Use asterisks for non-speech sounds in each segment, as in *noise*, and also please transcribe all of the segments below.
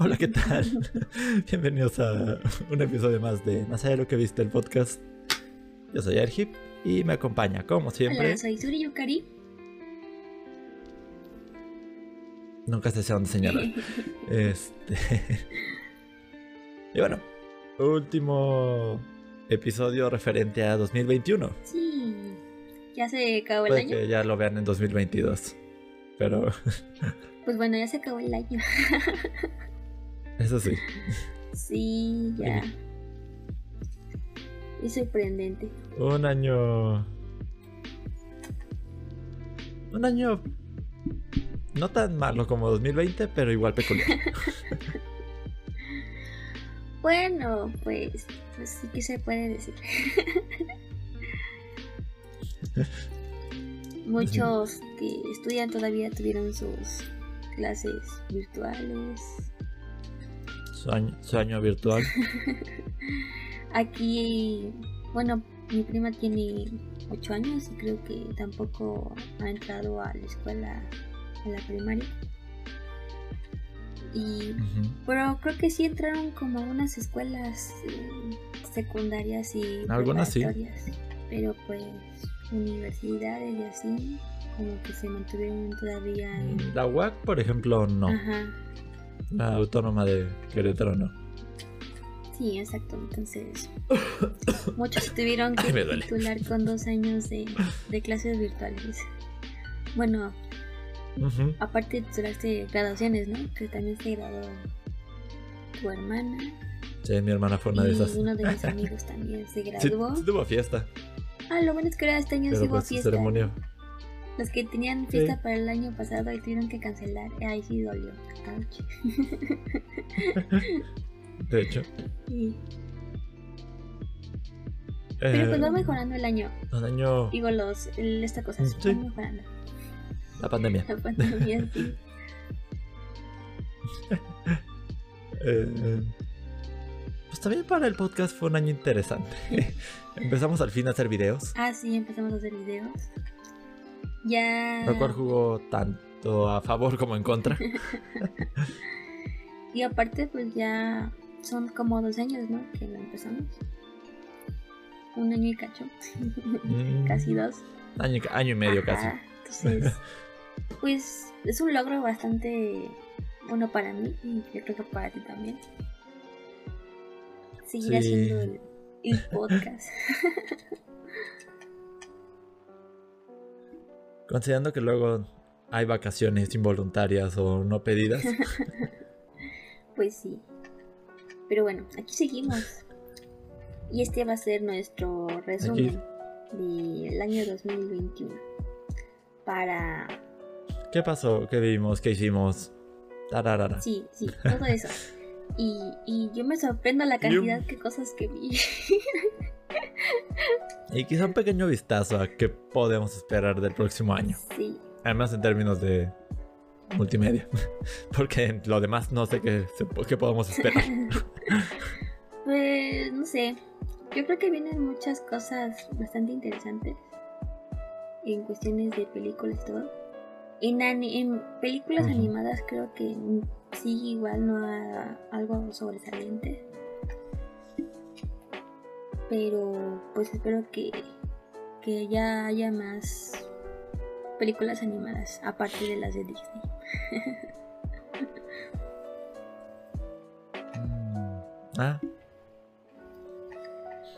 Hola, ¿qué tal? *laughs* Bienvenidos a un episodio más de Más allá de lo que viste el podcast. Yo soy Ergip y me acompaña, como siempre. Hola, soy Suri Yukari. Nunca sé dónde señalar. *laughs* este. *laughs* y bueno, último episodio referente a 2021. Sí, ya se acabó el Puede año. que ya lo vean en 2022. Pero Pues bueno, ya se acabó el año. Eso sí. Sí, ya. Es sorprendente. Un año. Un año. No tan malo como 2020, pero igual peculiar. *laughs* Bueno, pues, pues sí que se puede decir. *laughs* Muchos que estudian todavía tuvieron sus clases virtuales. Su año, su año virtual. *laughs* Aquí, bueno, mi prima tiene 8 años y creo que tampoco ha entrado a la escuela, a la primaria. Y, pero creo que sí entraron como a unas escuelas eh, secundarias y Algunas sí. Pero pues universidades y así, como que se mantuvieron todavía en... La UAC, por ejemplo, no. Ajá, La autónoma de Querétaro, no. sí, exacto. Entonces, *coughs* muchos tuvieron que Ay, titular con dos años de, de clases virtuales. Bueno, Ujú. aparte titulaste graduaciones, ¿no? Que también se graduó tu hermana Sí, mi hermana fue una de esas. uno de mis *laughs* amigos también se Sí, graduó. sí tuvo fiesta, Ah, lo bueno es que ahora este año sí pero hubo pues fiesta. ceremonia. Los que tenían Sí. fiesta para el año pasado y tuvieron que cancelar. Ahí sí dolió. Ouch. *laughs* De hecho. Sí. Pero pues eh, va mejorando el año. Un año. Digo, los, el- esta cosa Sí. va mejorando. La pandemia. La pandemia, *laughs* sí. Eh, pues también para el podcast fue un año interesante. *laughs* Empezamos al fin a hacer videos, Ah, sí, empezamos a hacer videos. Ya. lo cual jugó tanto a favor como en contra. *laughs* Y aparte, pues ya son como dos años, ¿no? Que lo empezamos. Un año y cacho. Mm, Casi dos. Año, año y medio casi. Entonces, *laughs* pues es un logro bastante bueno para mí y yo creo que para ti también. Seguir Sí. haciendo el, el podcast. *laughs* Considerando que luego hay vacaciones involuntarias o no pedidas. *laughs* pues sí. Pero bueno, aquí seguimos. Y este va a ser nuestro resumen del año 2021. Para... ¿Qué pasó? ¿Qué vimos? ¿Qué hicimos? Tararara. Sí, sí, todo eso. Y, y yo me sorprendo la cantidad de cosas que vi. *laughs* *laughs* Y quizá un pequeño vistazo a qué podemos esperar del próximo año. Sí, Además en términos de multimedia. *laughs* Porque en lo demás no sé qué, qué podemos esperar. *laughs* Pues no sé, yo creo que vienen muchas cosas bastante interesantes en cuestiones de películas y todo. En, en películas animadas creo que sí igual no hay algo sobresaliente. Pero pues espero que, que ya haya más películas animadas aparte de las de Disney. *laughs* Mm, ah,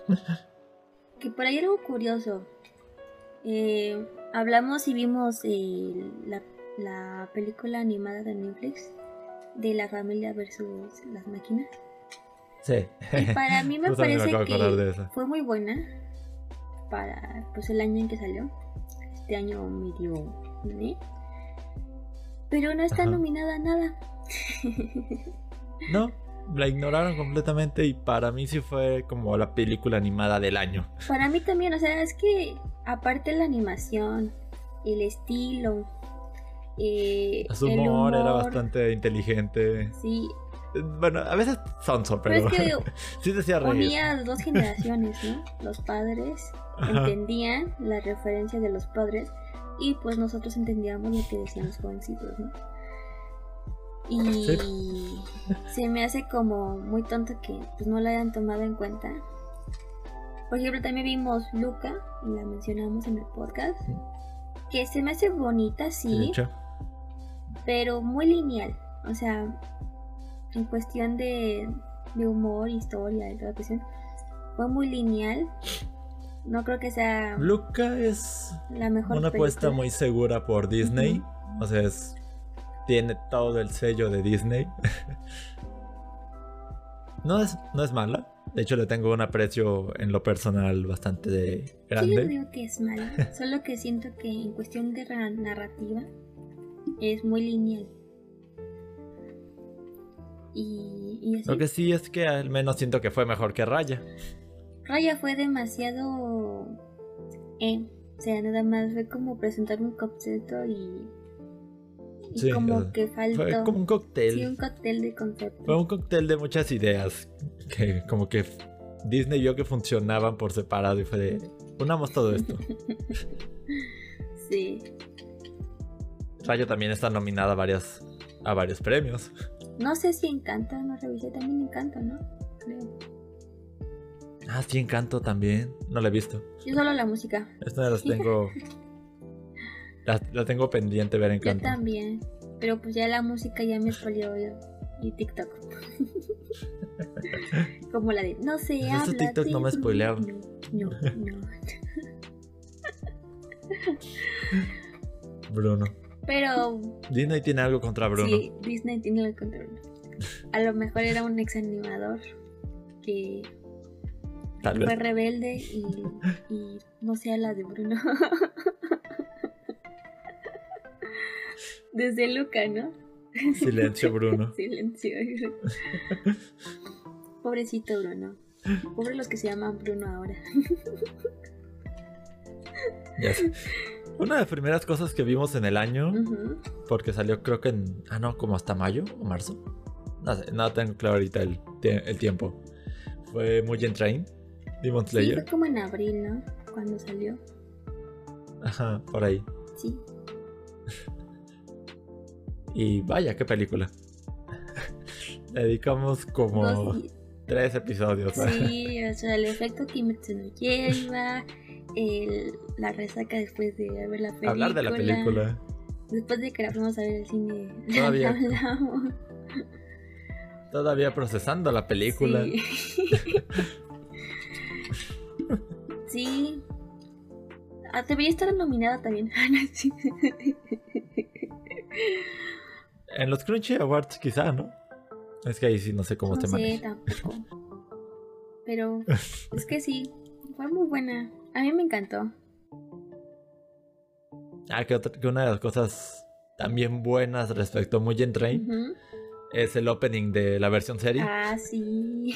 *laughs* Que por ahí algo curioso. Eh, hablamos y vimos eh, la, la película animada de Netflix de la familia versus las máquinas. Sí. Y para mí me *laughs* parece que fue muy buena para pues el año en que salió. Este año medio ¿eh? Pero no está Ajá. nominada a nada. No, *laughs* la ignoraron completamente y para mí sí fue como la película animada del año. Para mí también, o sea, es que aparte la animación, el estilo, eh, Su el humor, era humor, bastante inteligente. Sí, Bueno, a veces sonso, pero pero, es que *laughs* sí decía reír. unía dos generaciones, ¿no? Los padres Ajá. entendían la referencia de los padres y pues nosotros entendíamos lo que decían los jovencitos, ¿no? Y Sí. se me hace como muy tonto que pues, no la hayan tomado en cuenta. Por ejemplo, también vimos Luca, y la mencionamos en el podcast, que se me hace bonita, Sí, pero muy lineal. O sea, en cuestión de, de humor, historia y toda cuestión, fue muy lineal. No creo que sea Luca es la mejor una apuesta muy segura por Disney. O sea, es, tiene todo el sello de Disney. *laughs* no, es, no es mala. De hecho, le tengo un aprecio en lo personal bastante de- Sí, yo no grande. digo que es mala, solo que siento que en cuestión de ra- narrativa es muy lineal. Y, y así. Lo que sí es que al menos siento que fue mejor que Raya. Raya fue demasiado. Eh, o sea, nada más fue como presentar un concepto y. Y Sí, como o sea, que faltó. Fue como un cóctel. Sí, un cóctel de conceptos. Fue un cóctel de muchas ideas. Que como que Disney vio que funcionaban por separado y fue de. Unamos todo esto. *laughs* Sí. Raya también está nominada a, varias, a varios premios. No sé si Encanto, no revisé también Encanto, ¿no? Creo. Ah, sí, Encanto también. No la he visto. Yo solo la música. Esta las tengo. *laughs* la, la tengo pendiente ver Yo Encanto. también. Pero pues ya la música ya me yo. Y TikTok. *laughs* Como la de no se Pues habla. TikTok de no me Bruno". spoilearon. No, no, no. Bruno. Pero Disney tiene algo contra Bruno. sí, Disney tiene el control. A lo mejor era un ex animador que Tal fue vez. rebelde y, y no se habla de Bruno. Desde Luca, ¿no? Silencio, Bruno. *laughs* Silencio. Pobrecito Bruno. Pobre los que se llaman Bruno ahora. Ya sé. Una de las primeras cosas que vimos en el año, porque salió creo que en. Ah, no, como hasta mayo o marzo. No sé, no tengo claro ahorita el, el tiempo. Fue Mugen Train, Demon Sí, fue Slayer. como en abril, ¿no? Cuando salió. Ajá, por ahí. Sí. *laughs* Y vaya, qué película. *laughs* Le dedicamos como Dos tres episodios. Sí, o sea, el efecto Kimetsu no Yaiba, el, la resaca después de ver la película. Hablar de la película. Después de que la fuimos a ver el cine. *laughs* Todavía. hablamos. Todavía procesando la película. Sí. *laughs* sí. Ah, debería estar nominada también. *laughs* En los Crunchy Awards quizá, ¿no? Es que ahí sí no sé cómo no se sé maneja. tampoco. Pero es que sí, fue muy buena. A mí me encantó. Ah, que, otra- que una de las cosas también buenas respecto a Mugen Train es el opening de la versión serie. Ah, sí.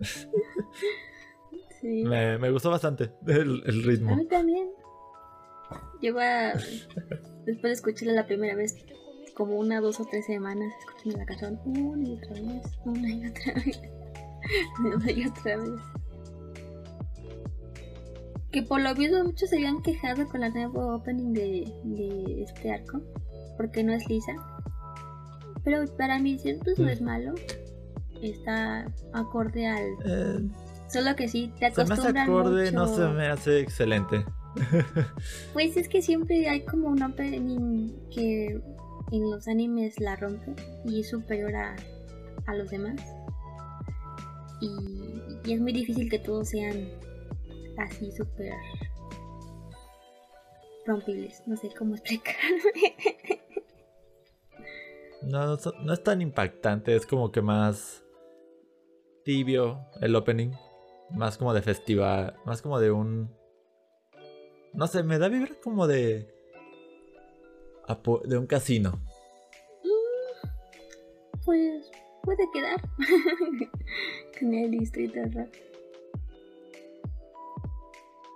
*laughs* sí. Me, me gustó bastante el, el A ritmo. mí también. Lleva. Después de escucharla la primera vez, como una, dos o tres semanas, escuchando la canción una y otra vez, una y otra vez, *laughs* una y otra vez. Que por lo visto muchos se habían quejado con la nueva opening de, de este arco, porque no es lisa. Pero para mí, siento no es malo. Está acorde al. Eh, Solo que sí, te se me hace acorde, mucho. no se me hace excelente. *laughs* Pues es que siempre hay como un opening que en los animes la rompe y es superior a, a los demás. Y, y es muy difícil que todos sean así súper rompibles. No sé cómo *laughs* explicarme. No, no, no es tan impactante, es como que más tibio el opening. Más como de festival, más como de un... No sé, me da vibra como de... De un casino. Pues puede quedar *laughs* con el distrito rock.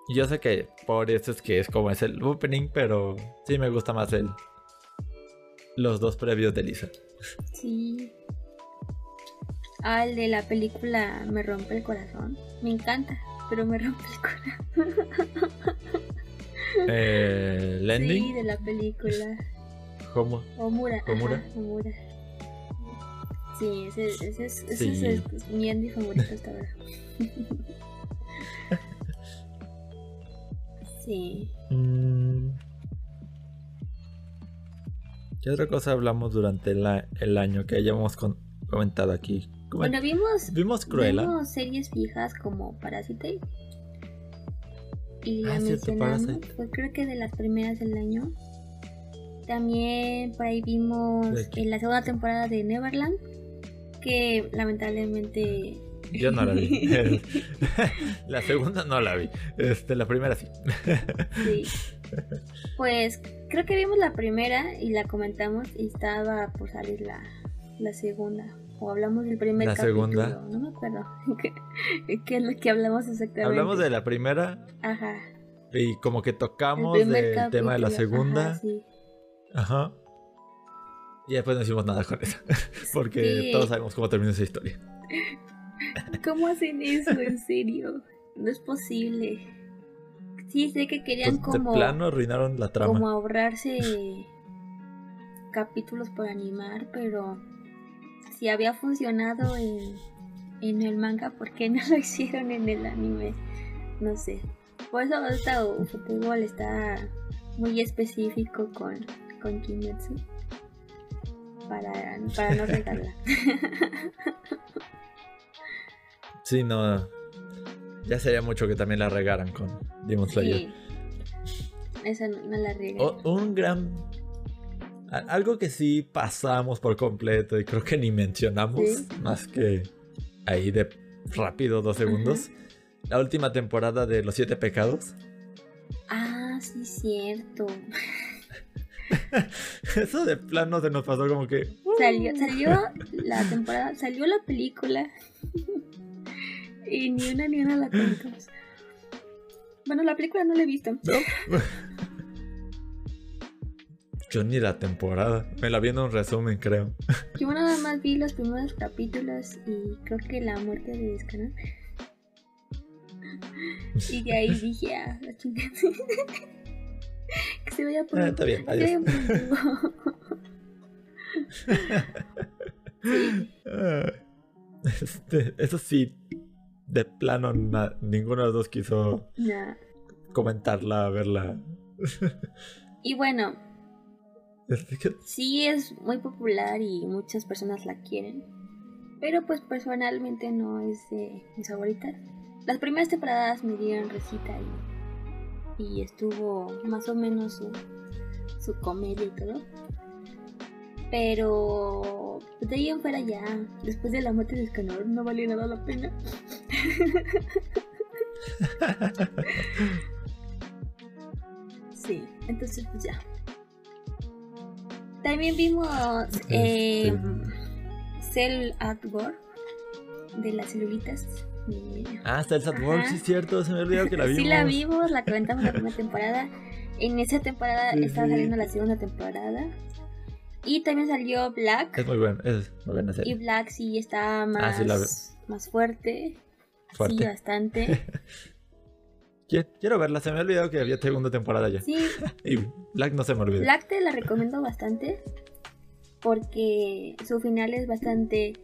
Yo sé que por eso es que es como es el opening, pero sí me gusta más el... Los dos previos de Lisa. Sí. Ah, el de la película Me rompe el corazón. Me encanta, pero me rompe el corazón. Eh, el ending. Sí, de la película. Homo. Omura. ajá, Omura. Sí, ese, ese, es, ese Sí. es, es mi Andy favorito hasta ahora. *laughs* sí. Mm. ¿Qué otra cosa hablamos durante la- el año que hayamos con- comentado aquí? Bueno, vimos, Vimos Cruella. vimos series viejas como Parasite. Y la Ah, cierto, mencionamos, fue creo que de las primeras del año. También por ahí vimos en la segunda temporada de Neverland, que lamentablemente *laughs* Yo no la vi. *laughs* la segunda no la vi. Este, la primera sí. Sí. *laughs* Pues creo que vimos la primera y la comentamos y estaba por salir la, la segunda. O hablamos del primer La capítulo. segunda. No me acuerdo. ¿Qué, es lo que hablamos exactamente? Hablamos de la primera Ajá. y como que El tocamos primer del tema de la segunda. ajá, sí. Ajá. Y después no hicimos nada con eso. Porque Sí. todos sabemos cómo termina esa historia. *laughs* ¿Cómo hacen eso? En serio. No es posible. Sí, sé que querían Pues, como, de plano arruinaron la trama. como ahorrarse capítulos por animar, pero si había funcionado en, en el manga, ¿por qué no *laughs* lo hicieron en el anime? No sé. Por eso esta Ufotable está muy específico con, con Kimetsu. Para, para no *laughs* regarla. Sí, no. Ya sería mucho que también la regaran con Demon Slayer. Sí. Esa no, no la regué. O- un gran. Algo que sí pasamos por completo y creo que ni mencionamos, Sí. más que ahí de rápido, dos segundos. La última temporada de Los Siete Pecados. Ah, sí, cierto. *laughs* Eso de plano se nos pasó como que. Salió, salió la temporada, salió la película. Y ni una ni una la contamos. Bueno, la película no la he visto. ¿no? Yo ni la temporada. Me la vi en un resumen, creo. Yo nada más vi los primeros capítulos y creo que la muerte de Escanor. Y de ahí dije, ah, la chingada. que se vaya por Ah, está bien, adiós. *laughs* sí. Este, eso sí, de plano na- ninguno de los dos quiso comentarla, verla. Y bueno, sí es muy popular y muchas personas la quieren. Pero pues personalmente no es de mis favoritas. Las primeras temporadas me dieron recita y, y estuvo más o menos su, su comedia y todo. Pero de ahí en fuera ya, después de la muerte de Escanor, no valió nada la pena. *laughs* sí, entonces pues ya. También vimos eh, Cell at War de las celulitas. Ah, Cells at Work, Ajá. sí es cierto, se me olvidó que la vimos. Sí la vimos, la comentamos la primera temporada. En esa temporada Sí, estaba sí. saliendo la segunda temporada. Y también salió Black. Es muy buena, es muy buena Y serie. Black sí está más, Ah, sí la ve- más fuerte. Sí, Fuerte. bastante. *laughs* Qui- Quiero verla, se me ha olvidado que había segunda temporada ya. Sí, *laughs* Y Black no se me olvidó. Black te la recomiendo bastante. Porque su final es bastante.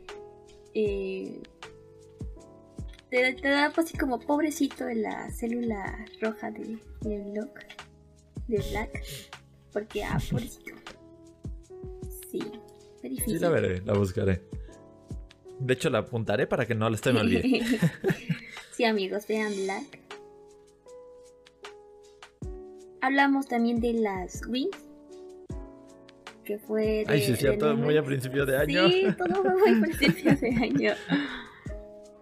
eh, te, te da pues, así como pobrecito en la célula roja de, de Black. De Black. Porque, ah, *laughs* pobrecito. Sí, difícil. Sí, la veré, la buscaré. De hecho, la apuntaré para que no se me olvide. *laughs* sí, amigos, vean Black. Hablamos también de las Wings. Que fue. De, Ay, sí, es de muy a principio de año. Sí, todo fue muy a *laughs* principios de año.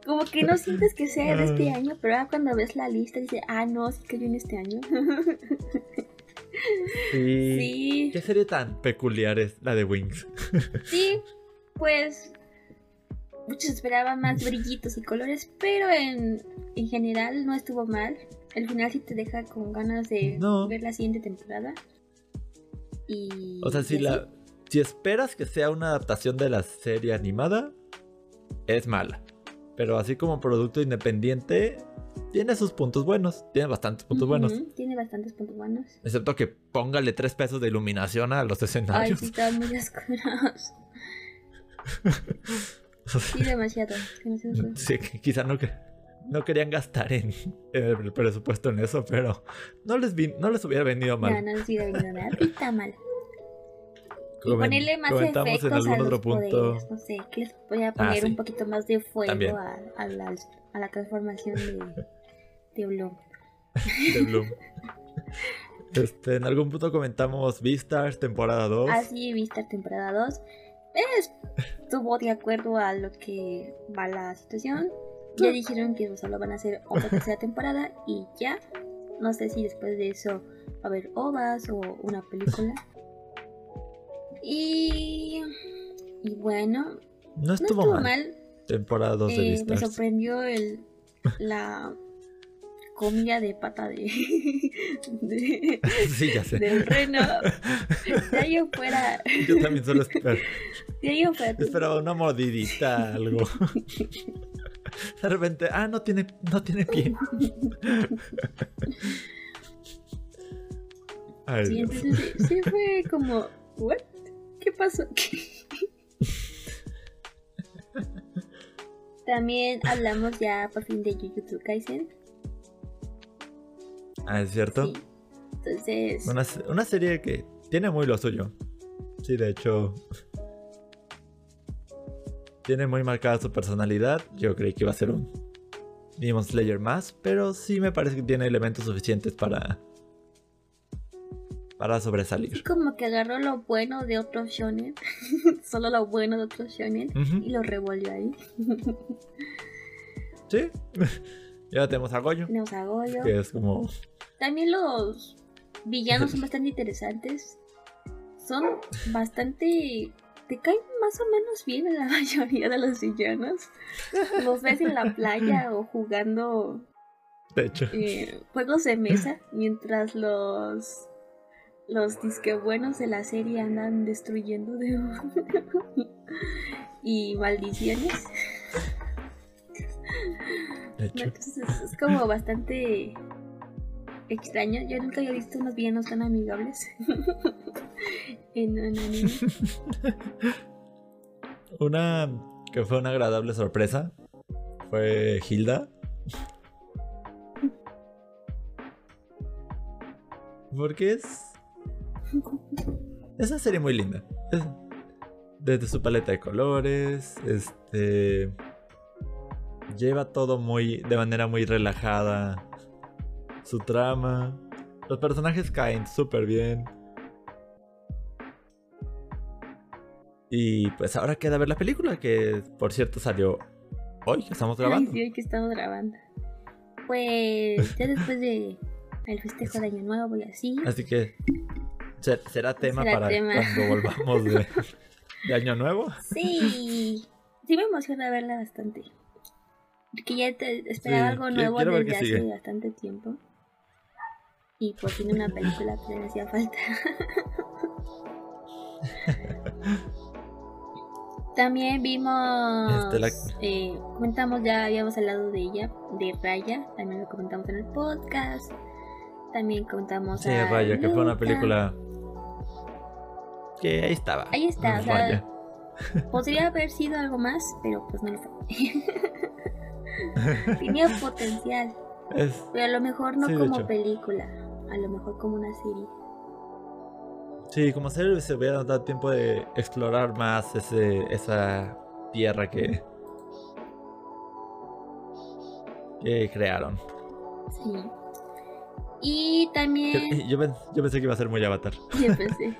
Como que no sientes que sea de este año, pero ahora cuando ves la lista dices, ah, no, sí cayó en este año. *laughs* Sí. sí, ¿Qué serie tan peculiar es la de Wings? *laughs* sí, pues muchos esperaban más brillitos y colores, pero en, en general no estuvo mal. El final sí te deja con ganas de No. ver la siguiente temporada. Y O sea, si la si esperas que sea una adaptación de la serie animada, es mala. Pero así como producto independiente, tiene sus puntos buenos. Tiene bastantes puntos buenos. Ujú, Tiene bastantes puntos buenos. Excepto que póngale tres pesos de iluminación a los Ay, escenarios. sí, estaban muy oscuros. *laughs* Sí, demasiado. demasiado. Sí, quizá no, no querían gastar en, en el presupuesto en eso, pero no les, vi- no les hubiera venido mal. No, no les hubiera venido nada. Está mal. Y ponerle más efectos en algún a los otro punto. No sé, que les podía poner sí. un poquito más de fuego a, a la, a la transformación de, de Bloom. *laughs* de Bloom. *laughs* Este, en algún punto comentamos Beastars temporada 2. Así Vistar temporada 2. Es, estuvo de acuerdo a lo que va la situación. Ya dijeron que solo van a hacer otra tercera temporada y ya. No sé si después de eso va a haber ovas o una película. Y, y bueno, no no estuvo, estuvo mal. mal. Temporada 2 de Eh, me sorprendió el, la comida de pata de, *laughs* de- *laughs* sí, ya sé. del reno. De ahí fuera, *laughs* Yo también solo espero. de ahí fuera, Esperaba una mordidita, algo. De repente, ah, no tiene, no tiene pie. Ay, Sí, entonces sí, sí fue como, ¿what? ¿Qué pasó? *laughs* También hablamos ya por fin de Jujutsu Kaisen. Ah, es cierto. Sí. Entonces, Una, una serie que tiene muy lo suyo. Sí, de hecho. *laughs* Tiene muy marcada su personalidad. Yo creí que iba a ser un Demon Slayer más, pero sí me parece que tiene elementos suficientes para. Para sobresalir. como que agarró lo bueno de otros shonen, *laughs* solo lo bueno de otros shonen, y lo revolvió ahí. Sí. *laughs* ya tenemos a Goyo, Tenemos a Goyo. que es como. También los villanos son bastante interesantes. Son bastante... Te caen más o menos bien en la *laughs* mayoría de los villanos. Los ves en la playa o jugando De hecho. eh, juegos de mesa mientras los los disque buenos de la serie andan destruyendo de *laughs* y maldiciones. De hecho. Entonces es, es como bastante extraño. Yo nunca había visto unos villanos tan amigables *laughs* en un anime. *laughs* Una que fue una agradable sorpresa fue Hilda. Porque es. *laughs* Es una serie muy linda. Es- desde su paleta de colores, este. Lleva todo muy. de manera muy relajada. Su trama. Los personajes caen súper bien. Y pues ahora queda ver la película, que por cierto salió hoy, que estamos Ay, grabando. sí, hoy que estamos grabando. Pues ya después de el festejo de Año Nuevo y así. Así que será tema Será para tema. cuando volvamos de, de Año Nuevo. Sí, sí me emociona verla bastante. Porque ya te esperaba Sí, algo nuevo quiero desde hace sigue. bastante tiempo. Y por fin una película que me hacía falta. *laughs* También vimos. Este, la- eh, comentamos, ya habíamos hablado de ella, de Raya. También lo comentamos en el podcast. También contamos. Sí, a Raya, que fue una Luca. película que ahí estaba. Ahí está, o sea. Podría haber sido algo más, pero pues no lo fue. *laughs* Tenía potencial, Es- pero a lo mejor no Sí, como película, a lo mejor como una serie. sí, como serie se hubiera dado tiempo de explorar más ese, esa tierra que, que crearon. Sí. Y también Yo, pen- yo pensé que iba a ser muy avatar. *laughs* yo pensé,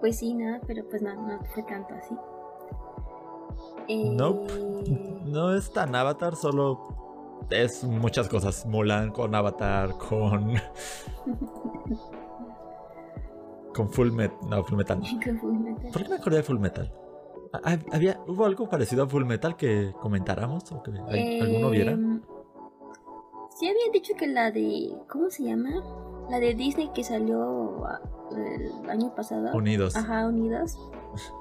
pues sí, nada, pero pues no, no fue tanto así. Eh, Nope. No es tan avatar, solo es muchas cosas. Mulan con avatar, con. *laughs* con Full Metal. No, Full Metal. *laughs* qué fue metal. ¿Por qué me acordé de Full Metal? Ah, ¿Había, ¿Hubo algo parecido a Full Metal que comentáramos? ¿O que al- alguno viera? Sí habían dicho que la de... ¿Cómo se llama? La de Disney que salió ah, el año pasado. Unidos. Ajá, Unidos.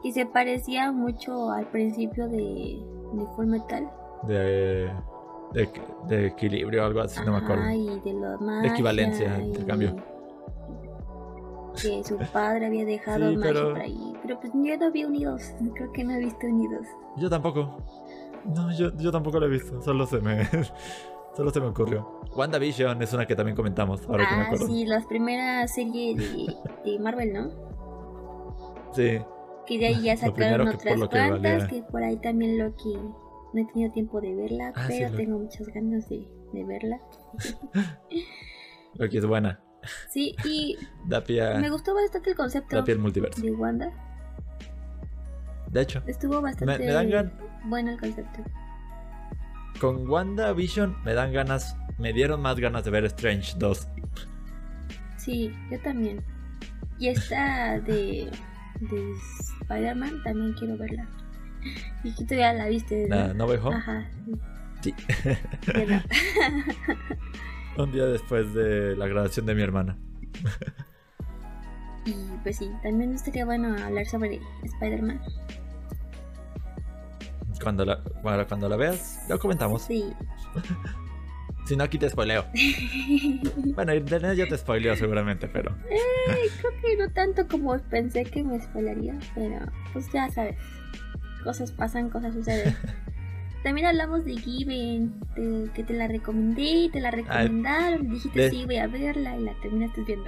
Y se parecía mucho al principio de, de Full Metal. De, de, de equilibrio o algo así, no me acuerdo. Ay, de lo más. De equivalencia, intercambio. Que su padre había dejado Sí, pero- por ahí. Pero pues yo no vi unidos. *laughs* Creo que no he visto unidos. Yo tampoco. No, yo, yo tampoco lo he visto. Solo se me. Solo se me ocurrió. WandaVision es una que también comentamos, ahora que me ah, acuerdo. sí, las primeras series de, de Marvel, ¿no? Sí. Que de ahí ya sacaron otras que cuantas, que por ahí también lo que no he tenido tiempo de verla, Ah, sí, pero lo- tengo muchas ganas de, de verla. *laughs* Lo que es buena. Sí, y *laughs* me gustó bastante el concepto multiverso. de Wanda. De hecho, Estuvo bastante me dan gan- bueno el concepto. Con WandaVision me dan ganas. Me dieron más ganas de ver Strange 2. Sí, yo también. Y esta de, de Spider-Man también quiero verla. Y tú ya la viste, ¿La ¿no? No Way Home? Ajá. Sí. No. *laughs* Un día después de la graduación de mi hermana. Y pues sí, también estaría bueno hablar sobre Spider-Man. Cuando la, cuando, cuando la veas, lo comentamos. Sí. Si no, aquí te spoileo. *laughs* Bueno, internet ya te spoileo seguramente, pero. Creo que no tanto como pensé que me spoilaría, pero pues ya sabes. Cosas pasan, cosas suceden. *laughs* También hablamos de Given, de que te la recomendé, te la recomendaron, y dijiste de- sí, voy a verla y la terminaste viendo.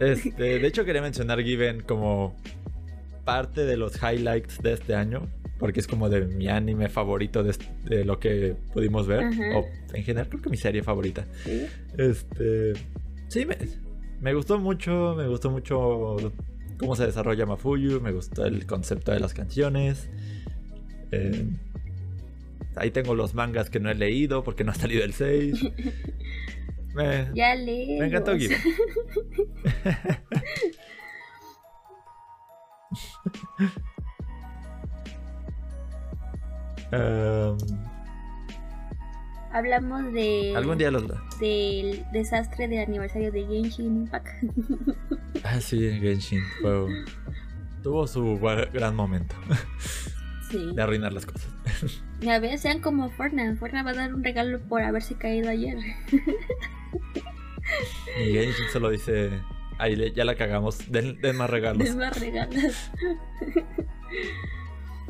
Este, de *laughs* hecho, quería mencionar Given como parte de los highlights de este año. Porque es como de mi anime favorito de, lo que pudimos ver. Ajá. O en general, creo que mi serie favorita. ¿Sí? Este. Sí, me, me gustó mucho. Me gustó mucho cómo se desarrolla Mafuyu. Me gustó el concepto de las canciones. Eh, ahí tengo los mangas que no he leído porque no ha salido el 6. *laughs* Me, Ya leí. me encantó Given. *laughs* Em, Hablamos de algún día los. del desastre del aniversario de Genshin Impact. *laughs* Ah, sí, Genshin. Tuvo su gran momento sí. de arruinar las cosas. *laughs* Ya ves, sean como Fortnite. Fortnite va a dar un regalo por haberse caído ayer. Y Genshin solo dice. Ahí le- ya la cagamos. Den, den más regalos. Va a regalar.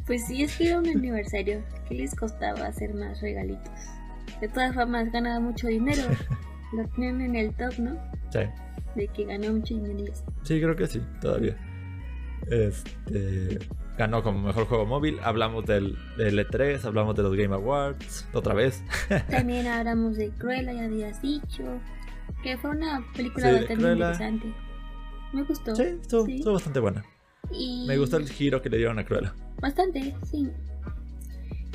Pues sí, es que era un aniversario. ¿Qué les costaba hacer más regalitos? De todas formas, ganaba mucho dinero. *laughs* Lo tienen en el top, ¿no? Sí. De que ganó mucho dinero. Sí, creo que sí, todavía. Este. Ganó como mejor juego móvil. Hablamos del, del E3, hablamos de los Game Awards. Otra vez. También *laughs* hablamos de Cruella, ya habías dicho. Que fue una película Sí, bastante Cruella. interesante. Me gustó. Sí, estuvo, Sí. estuvo bastante buena. Y Me gustó el giro que le dieron a Cruella. Bastante, sí.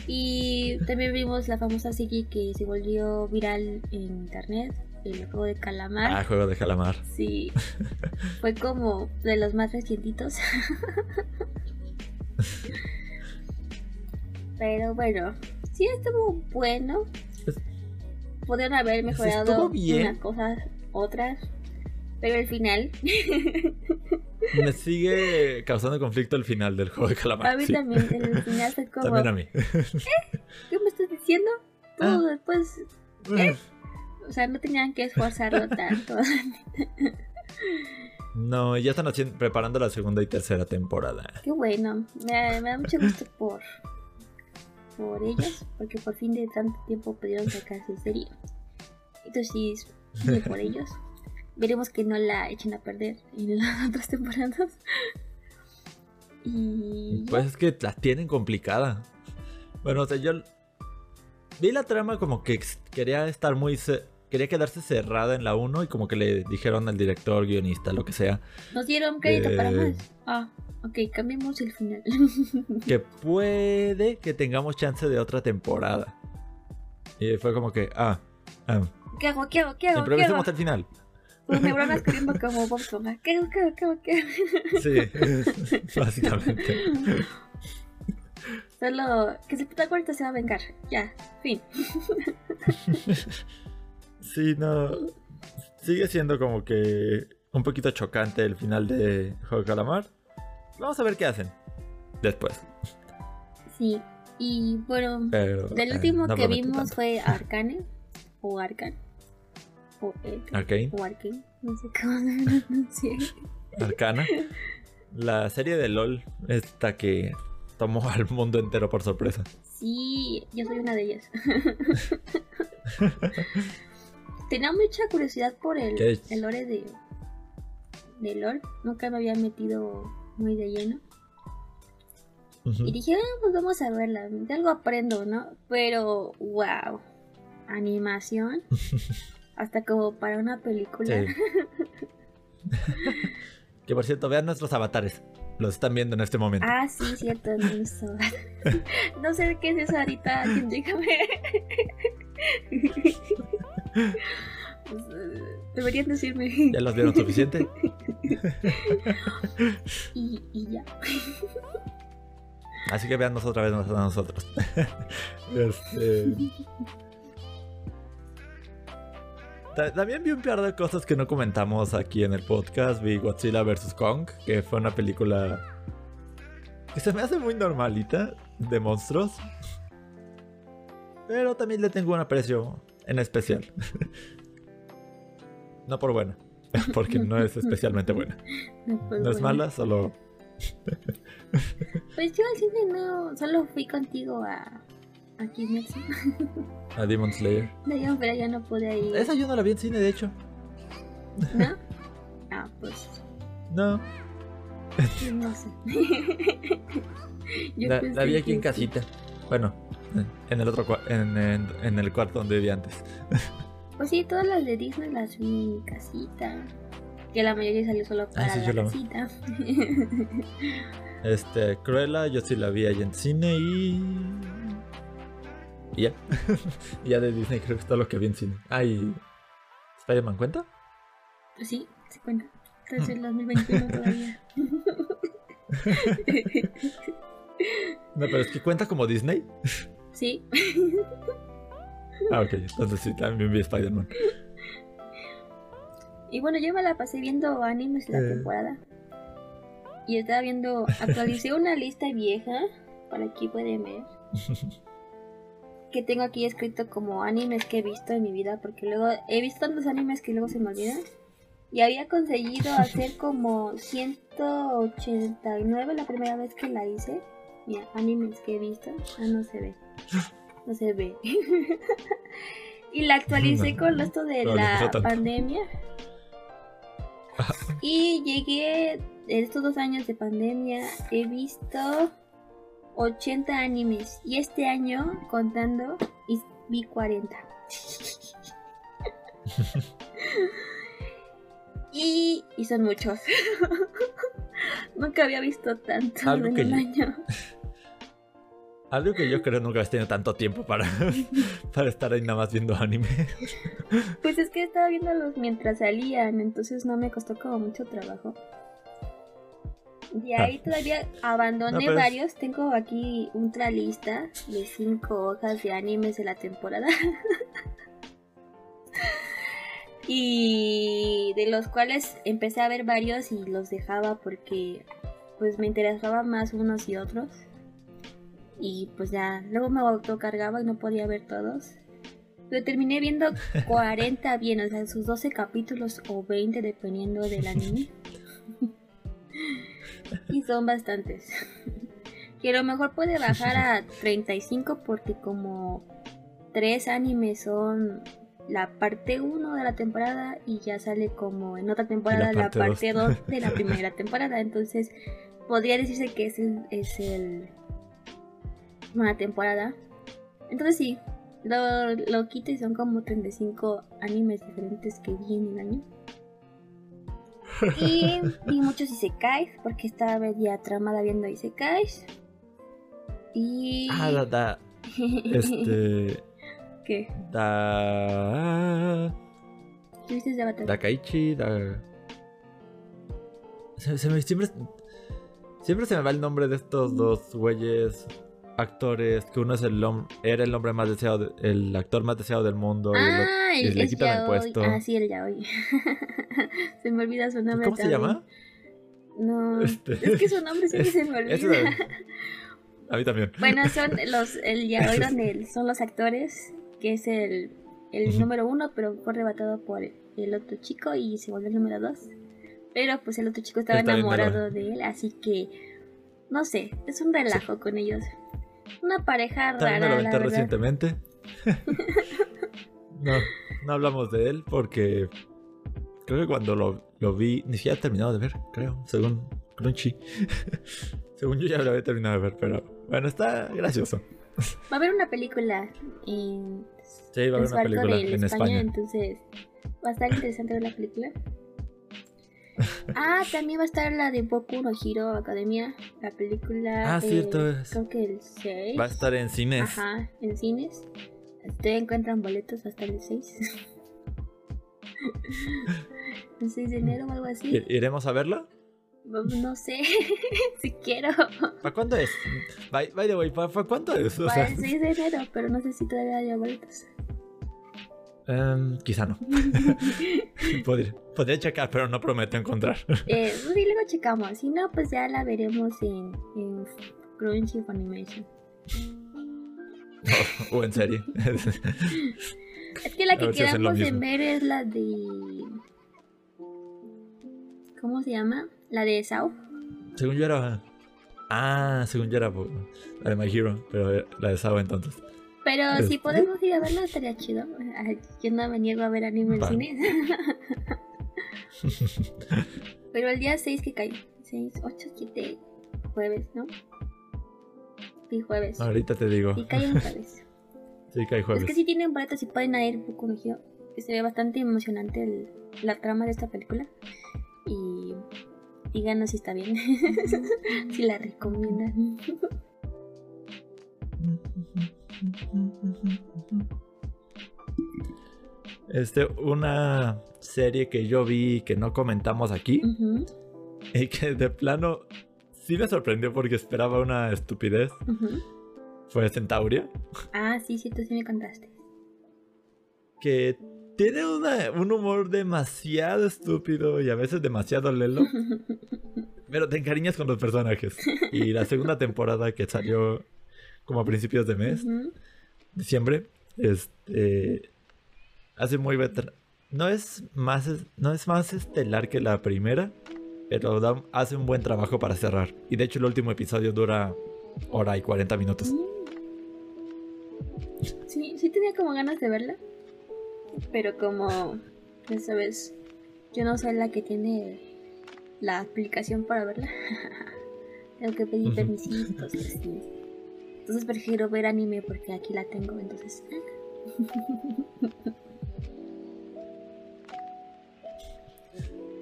Y también vimos la famosa serie que se volvió viral en internet, el juego de calamar. Ah, juego de calamar. Sí, *laughs* fue como de los más recientitos. *laughs* Pero bueno, sí estuvo bueno. Podrían haber mejorado bien. unas cosas, otras. Pero el final, Me *laughs* sigue causando conflicto el final del juego de calamar. a mí sí. también, el *laughs* final fue como, También a mí. *laughs* ¿qué me estás diciendo? Tú Ah. después O sea, no tenían que esforzarlo tanto. No, ya están haciendo, preparando la segunda y tercera temporada. Qué bueno. Me me da mucho gusto por, por ellos, porque por fin de tanto tiempo pudieron sacar su serie. Entonces bien por *laughs* ellos. Veremos que no la echen a perder en las *laughs* otras temporadas. Y Pues es que la tienen complicada. Bueno, o sea, yo vi la trama como que quería estar muy... Quería quedarse cerrada en la 1 y como que le dijeron al director, guionista, lo que sea, nos dieron crédito para Eh. más. Ah, ok, cambiemos el final. *laughs* que puede que tengamos chance de otra temporada. Y fue como que, ah, ah ¿Qué hago? ¿Qué hago? ¿Qué hago? ¿Qué hago? improvisemos el final. Sus *laughs* neuronas corriendo como Bob Esponja. ¿Qué hago? ¿Qué hago? ¿Qué hago? ¿Qué hago? Sí, *laughs* básicamente. Solo que se puta cuarto se va a vengar. Ya, fin. Sí, no. Sigue siendo como que un poquito chocante el final de Juego de Calamar. Vamos a ver qué hacen después. Sí, y bueno, Pero, del eh, último no que vimos tanto. fue *laughs* Arcane, o Arcan, o Arcane, Arcane, o Arcane, no sé cómo se pronuncia. Arcana. La serie de LOL, esta que tomó *laughs* al mundo entero por sorpresa. Sí, yo soy una de ellas. *laughs* Tenía mucha curiosidad por el, el lore de, de LOL. Nunca me había metido muy de lleno. Y dije, ah, pues vamos a verla. De algo aprendo, ¿no? Pero, wow. Animación. *laughs* Hasta como para una película. Sí. *laughs* que por cierto, vean nuestros avatares. Los están viendo en este momento. Ah, sí, cierto, no, *laughs* no sé qué es eso ahorita, dígame. Pues, eh, Deberían decirme. ¿Ya los vieron suficiente? *laughs* Y, y ya. *laughs* Así que veannos otra vez a nosotros. *laughs* Este, ta- También vi un par de cosas que no comentamos aquí en el podcast. Vi Godzilla vs. Kong, que fue una película que se me hace muy normalita de monstruos. Pero también le tengo un aprecio en especial. No por buena, *laughs* porque no es especialmente buena. *laughs* No es mala, solo *laughs* Pues yo al cine no, solo fui contigo a. a Kimetsu. a Demon Slayer. No, yo, pero ya no pude ir. Esa yo no la vi en cine, de hecho. ¿No? Ah, pues No, no sé. Yo La, vi aquí que en casita. Bueno, en el otro en, en- en el cuarto donde vivía antes. Pues sí, todas las de Disney las vi casita. Que la mayoría salió solo para Ah, sí, yo la casita. Este, Cruella, yo sí la vi ahí en cine y. y ya. *laughs* Ya de Disney creo que es todo lo que vi en cine. Ah, y. ¿Spider-Man cuenta? pues sí, se cuenta. Entonces el 2021 todavía. No, pero es que cuenta como Disney. sí. *laughs* Ah, ok, entonces sí, también vi Spider-Man. Y bueno, yo me la pasé viendo animes la Eh. temporada. Y estaba viendo, actualicé *laughs* una lista vieja, para aquí pueden ver, *laughs* que tengo aquí escrito como animes que he visto en mi vida, porque luego he visto tantos animes que luego se me olvidan. Y había conseguido hacer como 189 la primera vez que la hice. Mira, animes que he visto. Ah, no se ve. *laughs* No se ve. y la actualicé con esto de no la pandemia. Y llegué, en estos dos años de pandemia, he visto 80 animes. Y este año, contando, vi 40. y, y son muchos. Nunca había visto tanto en un año. Algo que yo creo nunca has tenido tanto tiempo para, *laughs* para estar ahí nada más viendo anime. Pues es que estaba viéndolos mientras salían, entonces no me costó como mucho trabajo. Y ahí Ah. todavía abandoné No, pero es- varios. Tengo aquí una lista de cinco hojas de animes de la temporada. *laughs* y de los cuales empecé a ver varios y los dejaba porque pues me interesaban más unos y otros. Y pues ya, luego me autocargaba y no podía ver todos. Pero terminé viendo *laughs* 40 bien, o sea, sus 12 capítulos o 20 dependiendo del anime. *laughs* y son bastantes. Que a lo mejor puede bajar a 35 porque como tres animes son la parte 1 de la temporada y ya sale como en otra temporada la parte parte dos. 2 de la *laughs* primera temporada. Entonces podría decirse que es el, es el una temporada. Entonces sí, lo, lo quito y son como 35 animes diferentes que vi en el año. Y *laughs* vi muchos Isekais, porque estaba media tramada viendo Isekais. Y. Ah, da, da, *laughs* este, ¿Qué? da, ¿Qué viste de Avatar? Dakaichi, da... Se, se me, siempre, siempre se me va el nombre de estos dos güeyes actores, que uno es el era el hombre más deseado, de- el actor más deseado del mundo. y Ah, y le quitan el puesto. Ah, sí, el Yaoi. *laughs* se me olvida su nombre. ¿Cómo se llama? No, Este- es que su nombre siempre se me *laughs* olvida. A mí también. Bueno, son *laughs* los, el yaoi donde son los actores, que es el, el número uno, pero fue arrebatado por el otro chico y se volvió el número dos. Pero pues el otro chico estaba enamorado de él, así que no sé, es un relajo con ellos. Una pareja También rara. me lo la recientemente. *laughs* no, no hablamos de él porque creo que cuando lo, lo vi, ni siquiera he terminado de ver, creo, según Crunchy. *laughs* según yo ya lo había terminado de ver, pero bueno, está gracioso. Va a haber una película en, sí, va a haber una película en España, entonces va a estar interesante ver la película. Ah, también va a estar la de Boku no Hero Academia, la película. Ah, cierto. Eh, creo que el 6. Va a estar en cines. Ajá, en cines. Ustedes encuentran boletos hasta el 6. *laughs* el 6 de enero o algo así. ¿Iremos a verla? No sé, *laughs* si quiero. ¿Para cuándo es? By, by the way, ¿para, cuándo es? O Para el 6 de enero, pero no sé si todavía hay boletos. Um, quizá no. *laughs* podría, podría, checar, pero no prometo encontrar. eh, sí, luego checamos. Si no, pues ya la veremos en, en Crunchy Animation. o, *laughs* o en serie. es que la que quedamos en ver es la de. ¿Cómo se llama? La de Sao. Según yo era. Ah, según yo era la de My Hero, pero la de Sao entonces. Pero si podemos ir a verla estaría chido. Yo no me niego a ver anime en cine. *laughs* Pero el día 6 que cae. 6, 8, 7, jueves, ¿no? Sí, jueves. Ahorita te digo. Y cae en *laughs* jueves. sí, cae jueves. Es que si tienen boletos y pueden ir Boku no Hero. Se ve bastante emocionante el, la trama de esta película. Y díganos si está bien. *laughs* si la recomiendan. Este, una serie que yo vi que no comentamos aquí y que de plano sí me sorprendió porque esperaba una estupidez fue Centauria, Ah, sí, sí, tú sí me contaste. que tiene una- un humor demasiado estúpido y a veces demasiado lelo, *laughs* pero te encariñas con los personajes. Y la segunda temporada que salió como a principios de mes, diciembre, este hace muy no es más no es más estelar que la primera, pero da- hace un buen trabajo para cerrar. Y de hecho el último episodio dura hora y 40 minutos. Sí, sí tenía como ganas de verla. Pero como, ya sabes, yo no soy la que tiene la aplicación para verla. *laughs* tengo que pedir permisitos. Entonces prefiero ver anime porque aquí la tengo, entonces... *laughs*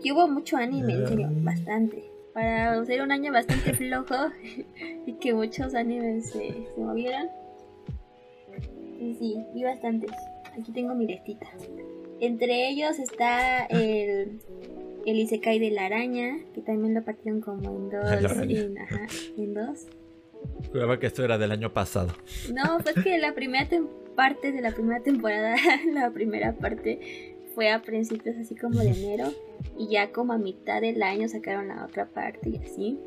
Y hubo mucho anime, en serio, bastante. Para ser un año bastante *laughs* flojo *laughs* y que muchos animes se, se movieron. Sí, sí, vi bastantes. Aquí tengo mi listita. Entre ellos está el, el Isekai de la araña, que también lo partieron como en dos. En, ajá, en dos. Juraba que esto era del año pasado. No, pues que la primera parte de la primera temporada, *laughs* la primera parte fue a principios así como de enero y ya como a mitad del año sacaron la otra parte y así.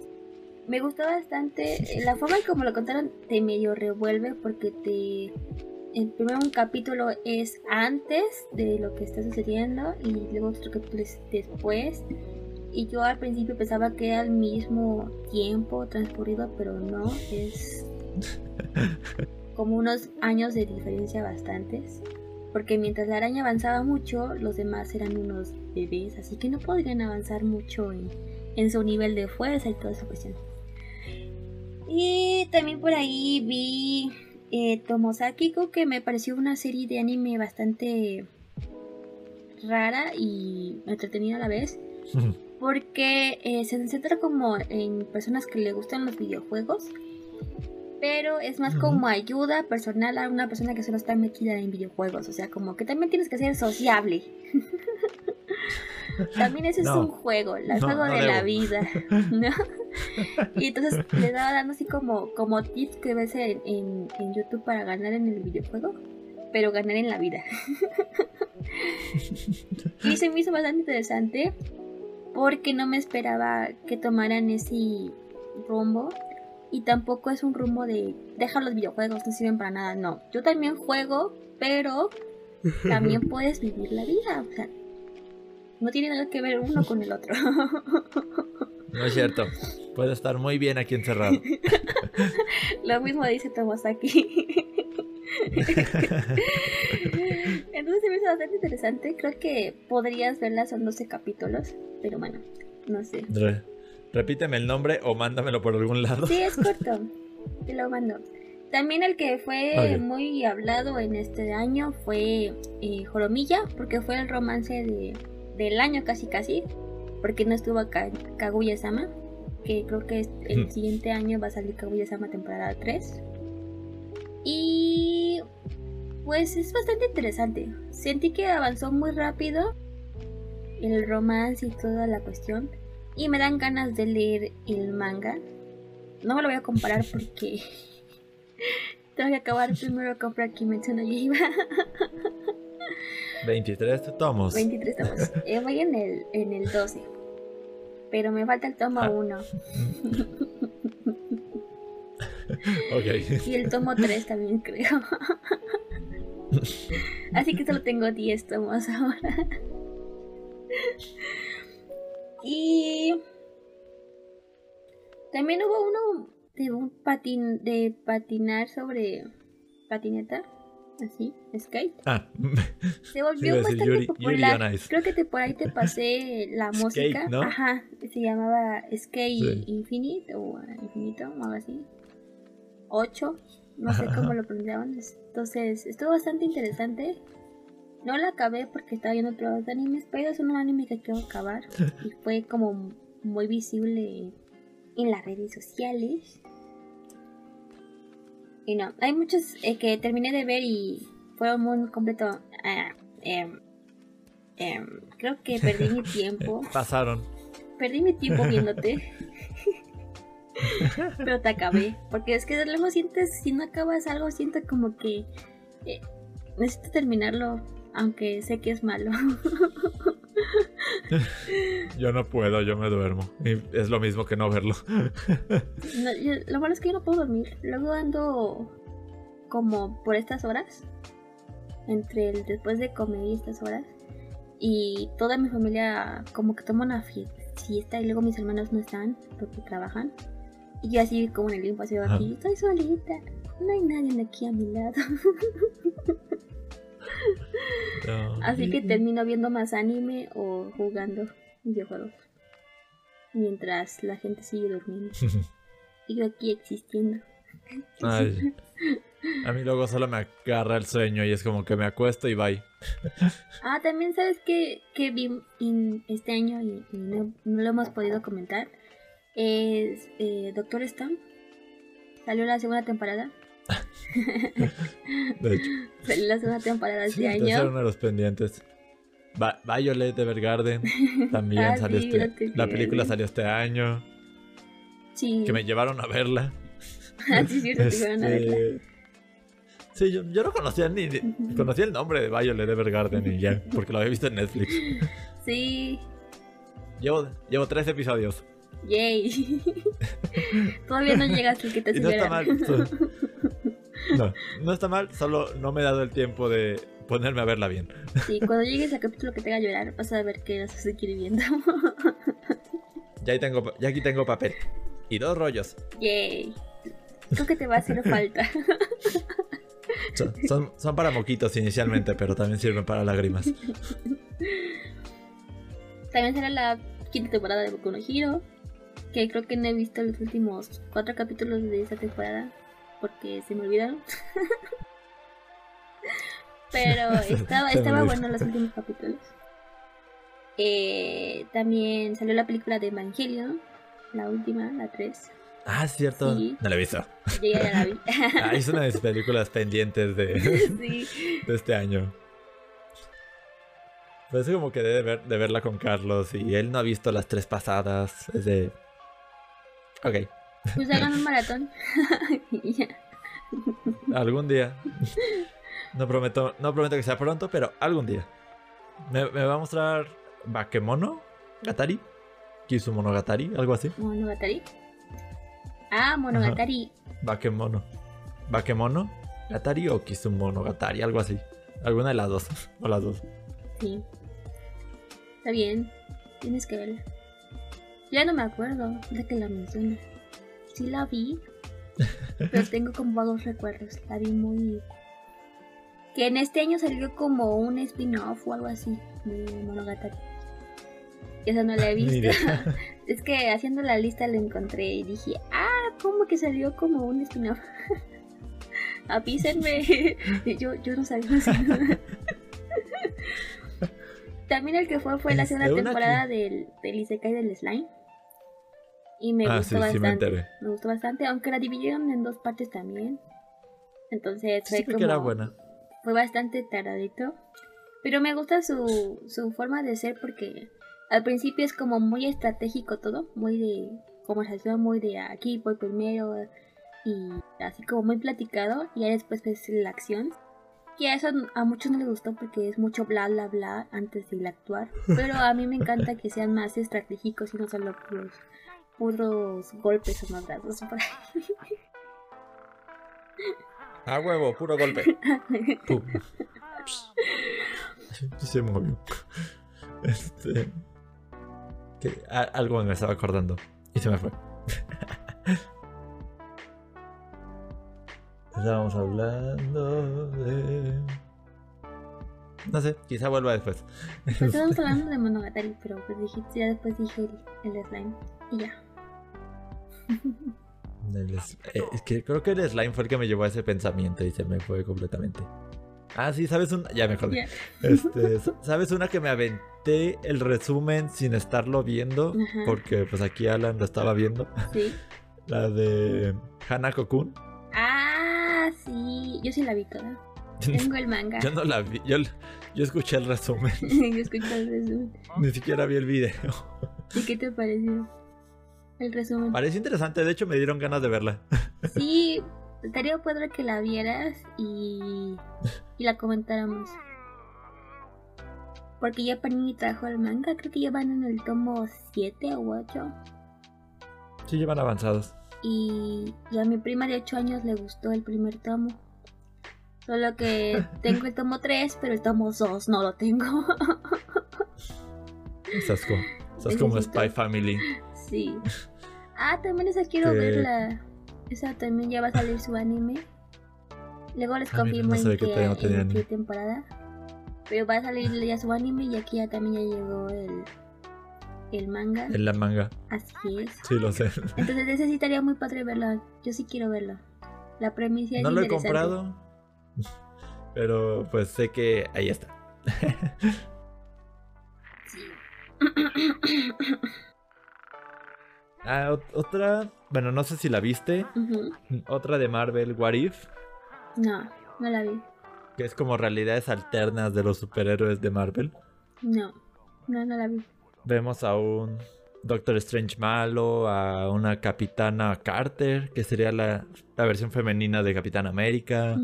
Me gustó bastante eh, la forma en como lo contaron te medio revuelve porque te el primero un capítulo es antes de lo que está sucediendo y luego otro capítulo es después y yo al principio pensaba que era al mismo tiempo transcurrido pero no es como unos años de diferencia bastantes. Porque mientras la araña avanzaba mucho, los demás eran unos bebés, así que no podrían avanzar mucho en, en su nivel de fuerza y toda esa cuestión. Y también por ahí vi eh, Tomosakiko, que me pareció una serie de anime bastante rara y entretenida a la vez. *laughs* Porque eh, se centra como en personas que le gustan los videojuegos pero es más como ayuda personal a una persona que solo está metida en videojuegos. O sea, como que también tienes que ser sociable. *laughs* también ese es un juego, el No, juego no de la vida. *laughs* ¿no? y entonces le daba dando así como, como tips que ves en, en, en YouTube para ganar en el videojuego, pero ganar en la vida. *laughs* y se me hizo bastante interesante porque no me esperaba que tomaran ese rumbo Y tampoco es un rumbo de deja los videojuegos, no sirven para nada. No, yo también juego, pero *laughs* también puedes vivir la vida. O sea, no tiene nada que ver uno con el otro. *laughs* No es cierto. Puede estar muy bien aquí encerrado. *laughs* Lo mismo dice Tomosaki. Se me hizo bastante interesante. Creo que podrías verla, son 12 capítulos. Pero bueno, no sé. repíteme el nombre o mándamelo por algún lado. Sí, es *laughs* corto. Te lo mando. También el que fue muy hablado en este año fue eh, Joromilla, porque fue el romance de, del año casi casi, porque no estuvo Kaguya-sama, que creo que el siguiente año va a salir Kaguya-sama temporada 3. Y pues es bastante interesante. Sentí que avanzó muy rápido el romance y toda la cuestión. Y me dan ganas de leer el manga. No me lo voy a comparar porque *laughs* tengo que acabar *laughs* primero comprar Kimetsu no Yaiba. 23 tomos. 23 tomos. *laughs* Eh, voy en el, en el 12. Pero me falta el tomo 1. Ah. Y el tomo 3 también creo. *laughs* Así que solo tengo 10 tomos ahora. y también hubo uno de un patín de patinar sobre patineta así, skate. Ah, se volvió bastante popular. Creo que te, por ahí te pasé la *laughs* música. Ajá, se llamaba Skate Infinite o Infinito o algo así. 8, no sé cómo lo pronunciaban. Entonces, estuvo bastante interesante. No la acabé porque estaba viendo otros animes, pero es un anime que quiero acabar. *laughs* Y fue como muy visible en las redes sociales. Y no, hay muchos eh, que terminé de ver y fueron muy completo. Ah, em, em, creo que perdí mi *laughs* tiempo. Pasaron. Perdí mi tiempo viéndote. *laughs* Pero te acabé. Porque es que luego sientes, si no acabas algo, siento como que eh, necesito terminarlo, aunque sé que es malo. *laughs* yo no puedo, yo me duermo. Y es lo mismo que no verlo. lo malo es que yo no puedo dormir. Luego ando como por estas horas. Entre el después de comer y estas horas. Y toda mi familia como que toma una fiesta y luego mis hermanos no están porque trabajan. Y yo así como en el tiempo así aquí, estoy solita, no hay nadie aquí a mi lado. *laughs* Así que termino viendo más anime o jugando videojuegos. Mientras la gente sigue durmiendo. *laughs* y yo aquí existiendo. a mí luego solo me agarra el sueño y es como que me acuesto y bye. *laughs* ah, también sabes que, que vi este año y, no, lo hemos podido comentar. Es eh, Doctor Stone. Salió la segunda temporada. *laughs* de hecho. Salió la segunda temporada de este año. uno de los pendientes. Violet Evergarden también *laughs* ah, salió este. La película salió este año. Sí. Que me llevaron a verla. *laughs* Ah, sí, cierto, este... llevaron a verla. Sí, yo, yo, no conocía ni. Conocía el nombre de Violet Evergarden y ya, porque lo había visto en Netflix. Sí. Llevo, llevo tres episodios. Yay. *laughs* Todavía no llegas al que te no está mal. *laughs* No, no está mal, solo no me he dado el tiempo de ponerme a verla bien. Sí, cuando llegues *laughs* al capítulo que te haga llorar, vas a ver que vas a seguir viendo. Ya, tengo, ya aquí tengo papel. Y dos rollos. Yay. Creo que te va a hacer falta. Son, son, para moquitos inicialmente, pero también sirven para lágrimas. También será la quinta temporada de Boku no Hero que creo que no he visto los últimos cuatro capítulos de esta temporada porque se me olvidaron. *laughs* Pero *laughs* estaba, estaba bueno los últimos capítulos. Eh, también salió la película de Evangelion, la última, la 3. Ah, cierto. No la he visto. Yo ya la vi. *laughs* ah, es una de mis películas pendientes de, de este año. Parece como que debe ver, de verla con Carlos y él no ha visto las tres pasadas. Es de. Ok. Pues hagan un maratón. *laughs* Algún día. No prometo, no prometo que sea pronto, pero algún día. Me, va a mostrar Bakemono Gatari. Kisumonogatari, algo así. Monogatari. Ah, Monogatari. Bakemono. ¿Bakemono? ¿Gatari o Kisumonogatari? Algo así. Alguna de las dos. *laughs* o las dos. Sí. Está bien. Tienes que verla. Ya no me acuerdo de que la menciona. Sí la vi. pero tengo como vagos recuerdos. La vi muy. Que en este año salió como un spin-off o algo así de Monogatari. Esa no la he *laughs* visto. *laughs* es que haciendo la lista la encontré y dije, ah, ¿cómo que salió como un spin-off? *laughs* Avísenme. yo, yo no sabía. También el que fue fue la segunda temporada del, del Isekai del Slime. Y me ah, gustó bastante. me, gustó bastante, aunque la dividieron en dos partes también. Entonces fue como. era buena. Fue bastante tardadito. Pero me gusta su, su forma de ser porque al principio es como muy estratégico todo, muy de conversación, muy de aquí voy primero y así como muy platicado y ya después pues la acción. Y a eso a muchos no les gustó porque es mucho bla bla bla antes de actuar. Pero a mí me encanta que sean más estratégicos y no solo puros, puros golpes o madrazos por ahí. A huevo, puro golpe. *laughs* Se movió. Este algo me estaba acordando y se me fue. *laughs* Estábamos hablando de. No sé, quizá vuelva después. Estábamos hablando de Monogatari, pero pues dije, ya después dije el, el slime y ya. Eh, es que creo que el slime fue el que me llevó a ese pensamiento y se me fue completamente. Ah, sí, ¿sabes una? Ya me acordé. Este, ¿Sabes una que me aventé el resumen sin estarlo viendo? Porque pues aquí Alan lo estaba viendo. Sí. *laughs* La de Hanako Kun. Ah, sí. Yo sí la vi toda. *laughs* Tengo el manga. Yo no la vi. Yo, yo escuché el resumen. *laughs* yo escuché el resumen. Ni siquiera vi el video. ¿Y qué te pareció? El resumen. Parece interesante. De hecho, me dieron ganas de verla. *laughs* Sí, estaría padre que la vieras y, y la comentáramos. Porque ya Panini trajo el manga, creo que ya van en el tomo 7 o 8. Sí, llevan avanzados. Y, y a mi prima de 8 años le gustó el primer tomo. Solo que *laughs* tengo el tomo 3, pero el tomo 2 no lo tengo. Estás como, estás como Spy Family. Sí. *laughs* Ah, también esa quiero verla. Esa también ya va a salir su anime. Luego les confirmo en, qué, temporada. Pero va a salir ya su anime y aquí ya también ya llegó el, el manga. En la manga. Así es. Sí, lo sé. Entonces necesitaría muy padre verla. Yo sí quiero verla. La premisa es No lo he comprado. Pero pues sé que ahí está. *laughs* Ah, otra, bueno, no sé si la viste. Otra de Marvel, What If. No, no la vi. Que es como realidades alternas de los superhéroes de Marvel. No, no, no la vi. Vemos a un Doctor Strange malo, a una Capitana Carter, que sería la, versión femenina de Capitán América.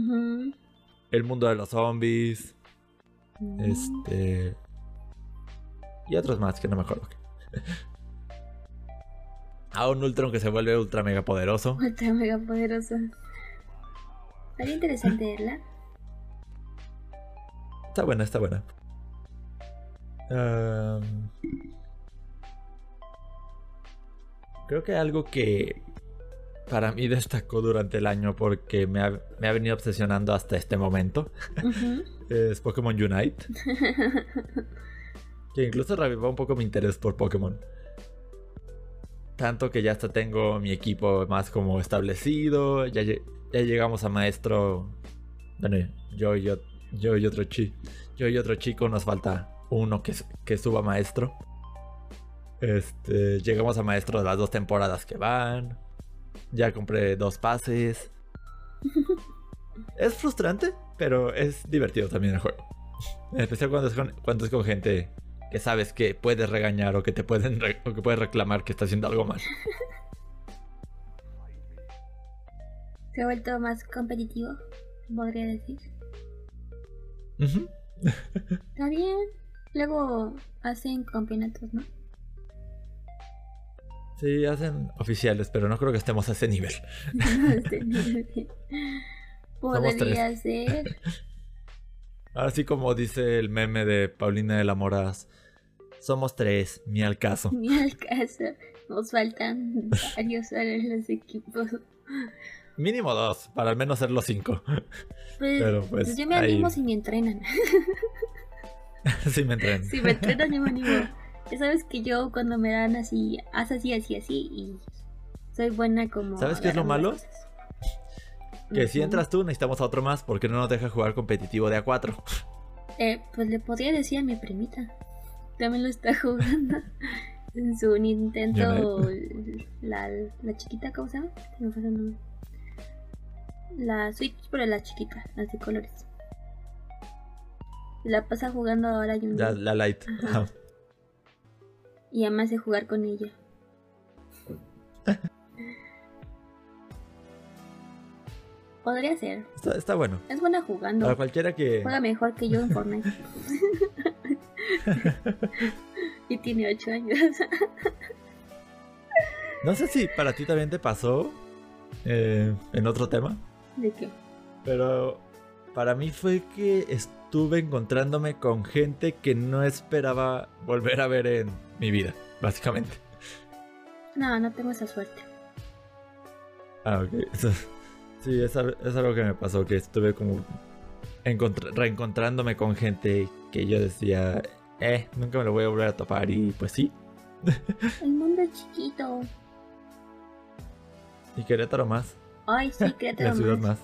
El mundo de los zombies. Mm. Este. Y otros más que no me acuerdo. A un Ultron que se vuelve ultra mega poderoso. Ultra mega poderoso. Estaría interesante verla. Está buena, está buena. creo que algo que para mí *laughs* destacó durante el año porque me ha, venido obsesionando hasta este momento *laughs* es Pokémon Unite. *laughs* que incluso revivó un poco mi interés por Pokémon. Tanto que ya hasta tengo mi equipo más como establecido. Ya, ya llegamos a maestro. Bueno, yo y, yo, yo y otro chico. Yo y otro chico nos falta uno que, que suba maestro. Este, llegamos a maestro de las dos temporadas que van. Ya compré dos pases. es frustrante, pero es divertido también el juego. En especial cuando es cuando es con gente que sabes que puedes regañar o que te pueden o que puedes reclamar que está haciendo algo mal. *laughs* Se ha vuelto más competitivo, podría decir. Está bien. Luego hacen campeonatos, ¿no? Sí, hacen oficiales, pero no creo que estemos a ese nivel. *laughs* Podría ser. Ahora sí, como dice el meme de Paulina de la Moraz, somos tres, ni al caso. *laughs* Ni al caso. Nos faltan varios para los equipos. Mínimo dos, para al menos ser los cinco. Pues, Pero pues, pues yo me animo si me entrenan. *laughs* si me entrenan. Si me entrenan, yo me animo. Ya sabes que yo cuando me dan así, haz así, así, así, y soy buena como... ¿Sabes qué es lo malo? Que si entras tú necesitamos a otro más porque no nos deja jugar competitivo de A4. *laughs* Eh, pues le podría decir a mi primita. También lo está *laughs* jugando en su Nintendo. *laughs* La, la, chiquita, ¿cómo se llama? La Switch, pero la chiquita, las de colores. La pasa jugando ahora y La, la Light. Y además de jugar con ella. Podría ser. Está, bueno. Es buena jugando. Para cualquiera que. Juega mejor que yo en Fortnite. *laughs* y tiene 8 años. *laughs* no sé si para ti también te pasó eh, en otro tema. ¿De qué? Pero para mí fue que estuve encontrándome con gente que no esperaba volver a ver en mi vida, básicamente. No, no tengo esa suerte. Ah, ok. Sí, es, algo que me pasó, que estuve como reencontrándome con gente que yo decía, eh, nunca me lo voy a volver a topar y pues sí. *laughs* El mundo es chiquito. Y Querétaro más. Ay, sí, Querétaro *laughs* La ciudad más.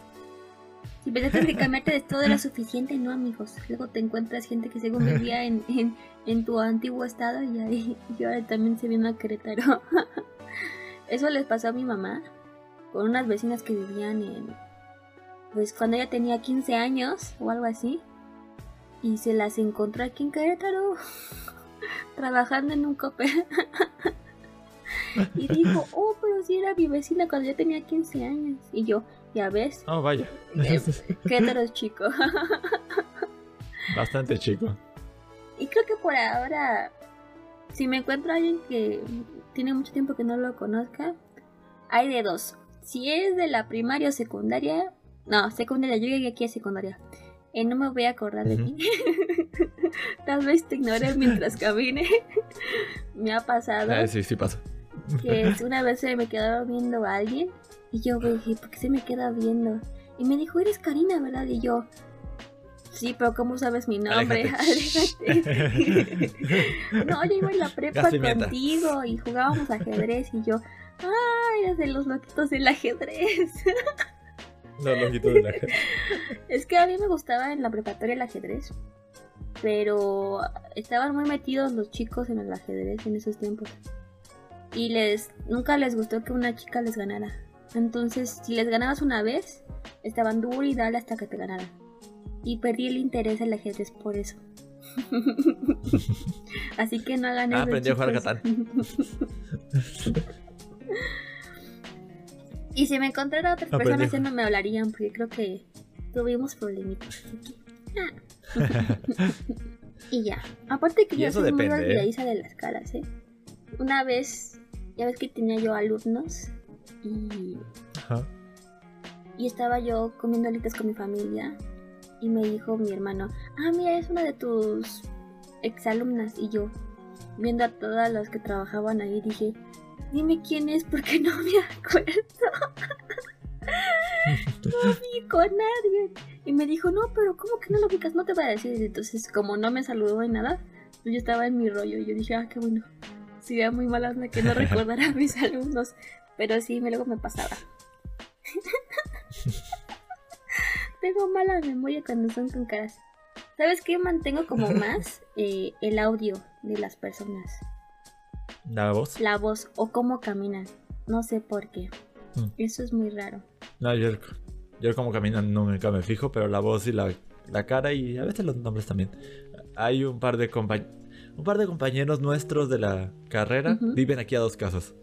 Si pensaste que *laughs* cambiarte de todo era suficiente, no amigos. Luego te encuentras gente que según vivía en, en, en tu antiguo estado y, ahí, y ahora también se vino a Querétaro. Eso les pasó a mi mamá con unas vecinas que vivían en... Pues cuando ella tenía 15 años o algo así. Y se las encontró aquí en Querétaro. *laughs* trabajando en un copper. *laughs* y dijo, oh, pero si era mi vecina cuando yo tenía 15 años. Y yo, ya ves. Oh, vaya. *laughs* Querétaro es chico. Bastante chico. Y creo que por ahora, si me encuentro a alguien que tiene mucho tiempo que no lo conozca, hay de dos si es de la primaria o secundaria, no, secundaria, yo llegué aquí a secundaria. Eh, no me voy a acordar de ti. *laughs* Tal vez te ignore *laughs* mientras camine. *laughs* me ha pasado. Eh, sí, sí pasa. que una vez se me quedaba viendo a alguien y yo dije, ¿por qué se me queda viendo? Y me dijo, eres Karina, ¿verdad? Y yo, sí, pero ¿cómo sabes mi nombre? Aléjate. no, yo iba en la prepa contigo y jugábamos ajedrez y yo, ¡Ay! Es de los loquitos del ajedrez. Los loquitos del ajedrez. Es que a mí me gustaba en la preparatoria el ajedrez. Pero estaban muy metidos los chicos en el ajedrez en esos tiempos. Y les nunca les gustó que una chica les ganara. Entonces, si les ganabas una vez, estaban duro y dale hasta que te ganaran. Y perdí el interés el ajedrez por eso. *laughs* Así que no hagan ah, aprendí a jugar Catán. *laughs* Y si me encontrara otras personas ya no me hablarían porque creo que tuvimos problemitas. Ah. *laughs* y ya. Aparte que yo soy muy olvidadiza ¿eh? de las caras, ¿eh? Una vez, ya ves que tenía yo alumnos y... Y estaba yo comiendo alitas con mi familia y me dijo mi hermano, ah, mira, es una de tus exalumnas. Y yo, viendo a todas las que trabajaban ahí, dije, dime quién es porque no me acuerdo. *laughs* no vi con nadie. Y me dijo, no, pero ¿cómo que no lo ubicas? No te voy a decir. Entonces, como no me saludó ni nada, pues yo estaba en mi rollo. Y yo dije, ah, qué bueno. Sería muy mala que no *laughs* recordara a mis alumnos. Pero sí, luego me pasaba. *laughs* Tengo mala memoria cuando son con caras. ¿Sabes qué? Mantengo como más eh, el audio de las personas. ¿La voz? La voz o cómo caminan. No sé por qué. Mm. Eso es muy raro. No, yo, yo cómo caminan nunca me fijo, pero la voz y la, cara y a veces los nombres también. Hay un par de un par de compañeros nuestros de la carrera viven aquí a dos casas.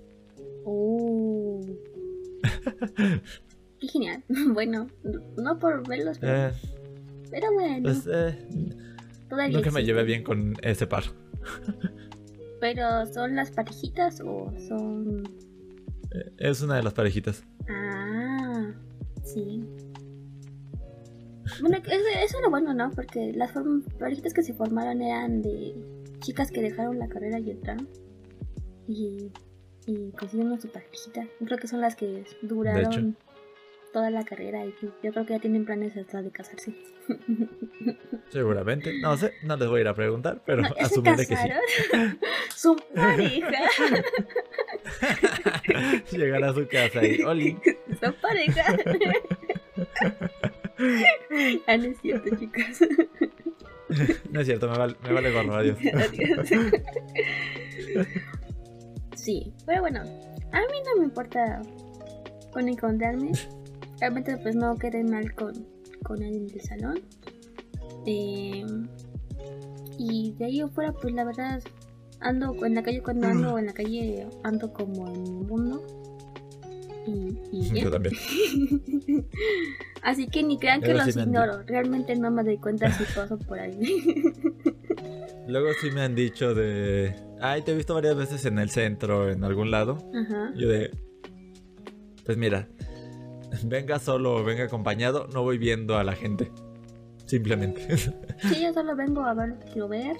Oh. Qué genial. *laughs* Bueno, no por verlos, pero, eh, pero bueno. Pues, eh, nunca me llevé bien con ese par. *laughs* ¿Pero son las parejitas o son...? Eh, Es una de las parejitas. Ah, sí. Bueno, eso, eso es lo bueno, ¿no? Porque las parejitas que se formaron eran de chicas que dejaron la carrera y entraron. Y, y consiguieron su parejita. Creo que son las que duraron toda la carrera y yo creo que ya tienen planes hasta de casarse. *laughs* Seguramente. No sé, no les voy a ir a preguntar, pero No, ¿ya se asumiré que sí. Son *laughs* pareja. *laughs* Llegar a su casa y Oli. Son pareja. ah, no es cierto, chicos. No es cierto, me vale, me vale gorro, adiós. Adiós. Sí, pero bueno, a mí no me importa con encontrarme. Realmente pues no quedé mal con, con alguien del salón. Eh, y de ahí afuera pues la verdad ando en la calle cuando ando en la calle ando como en mi mundo. Y, y bien. Yo también. *laughs* Así que ni crean que los sí ignoro. Realmente no me doy cuenta si *laughs* paso por ahí. Luego sí me han dicho de. Ay, te he visto varias veces en el centro, en algún lado. Ajá. Yo de. Pues mira, *laughs* venga solo o venga acompañado, no voy viendo a la gente. Simplemente. *laughs* Sí, yo solo vengo a ver lo que quiero ver.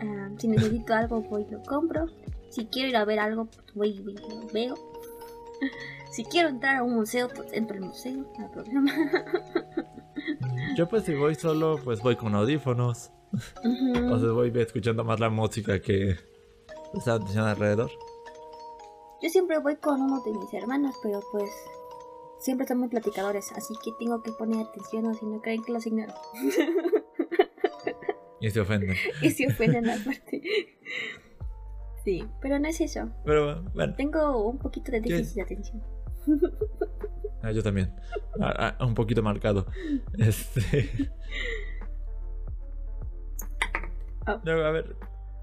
Ah, si necesito algo, voy y lo compro. Si quiero ir a ver algo, pues voy y lo veo. *laughs* Si quiero entrar a un museo, pues entro al museo, no hay problema. Yo pues si voy solo, pues voy con audífonos. O sea, voy escuchando más la música que está atención alrededor. Yo siempre voy con uno de mis hermanos, pero pues siempre son muy platicadores, así que tengo que poner atención o si no creen que los ignoro. *laughs* Y se ofenden. *laughs* y se ofenden aparte. Sí, pero no es eso. Pero bueno, Tengo un poquito de déficit de atención. ah, yo también. Ah, ah, un poquito marcado. *laughs* Este. Oh. Luego, a ver.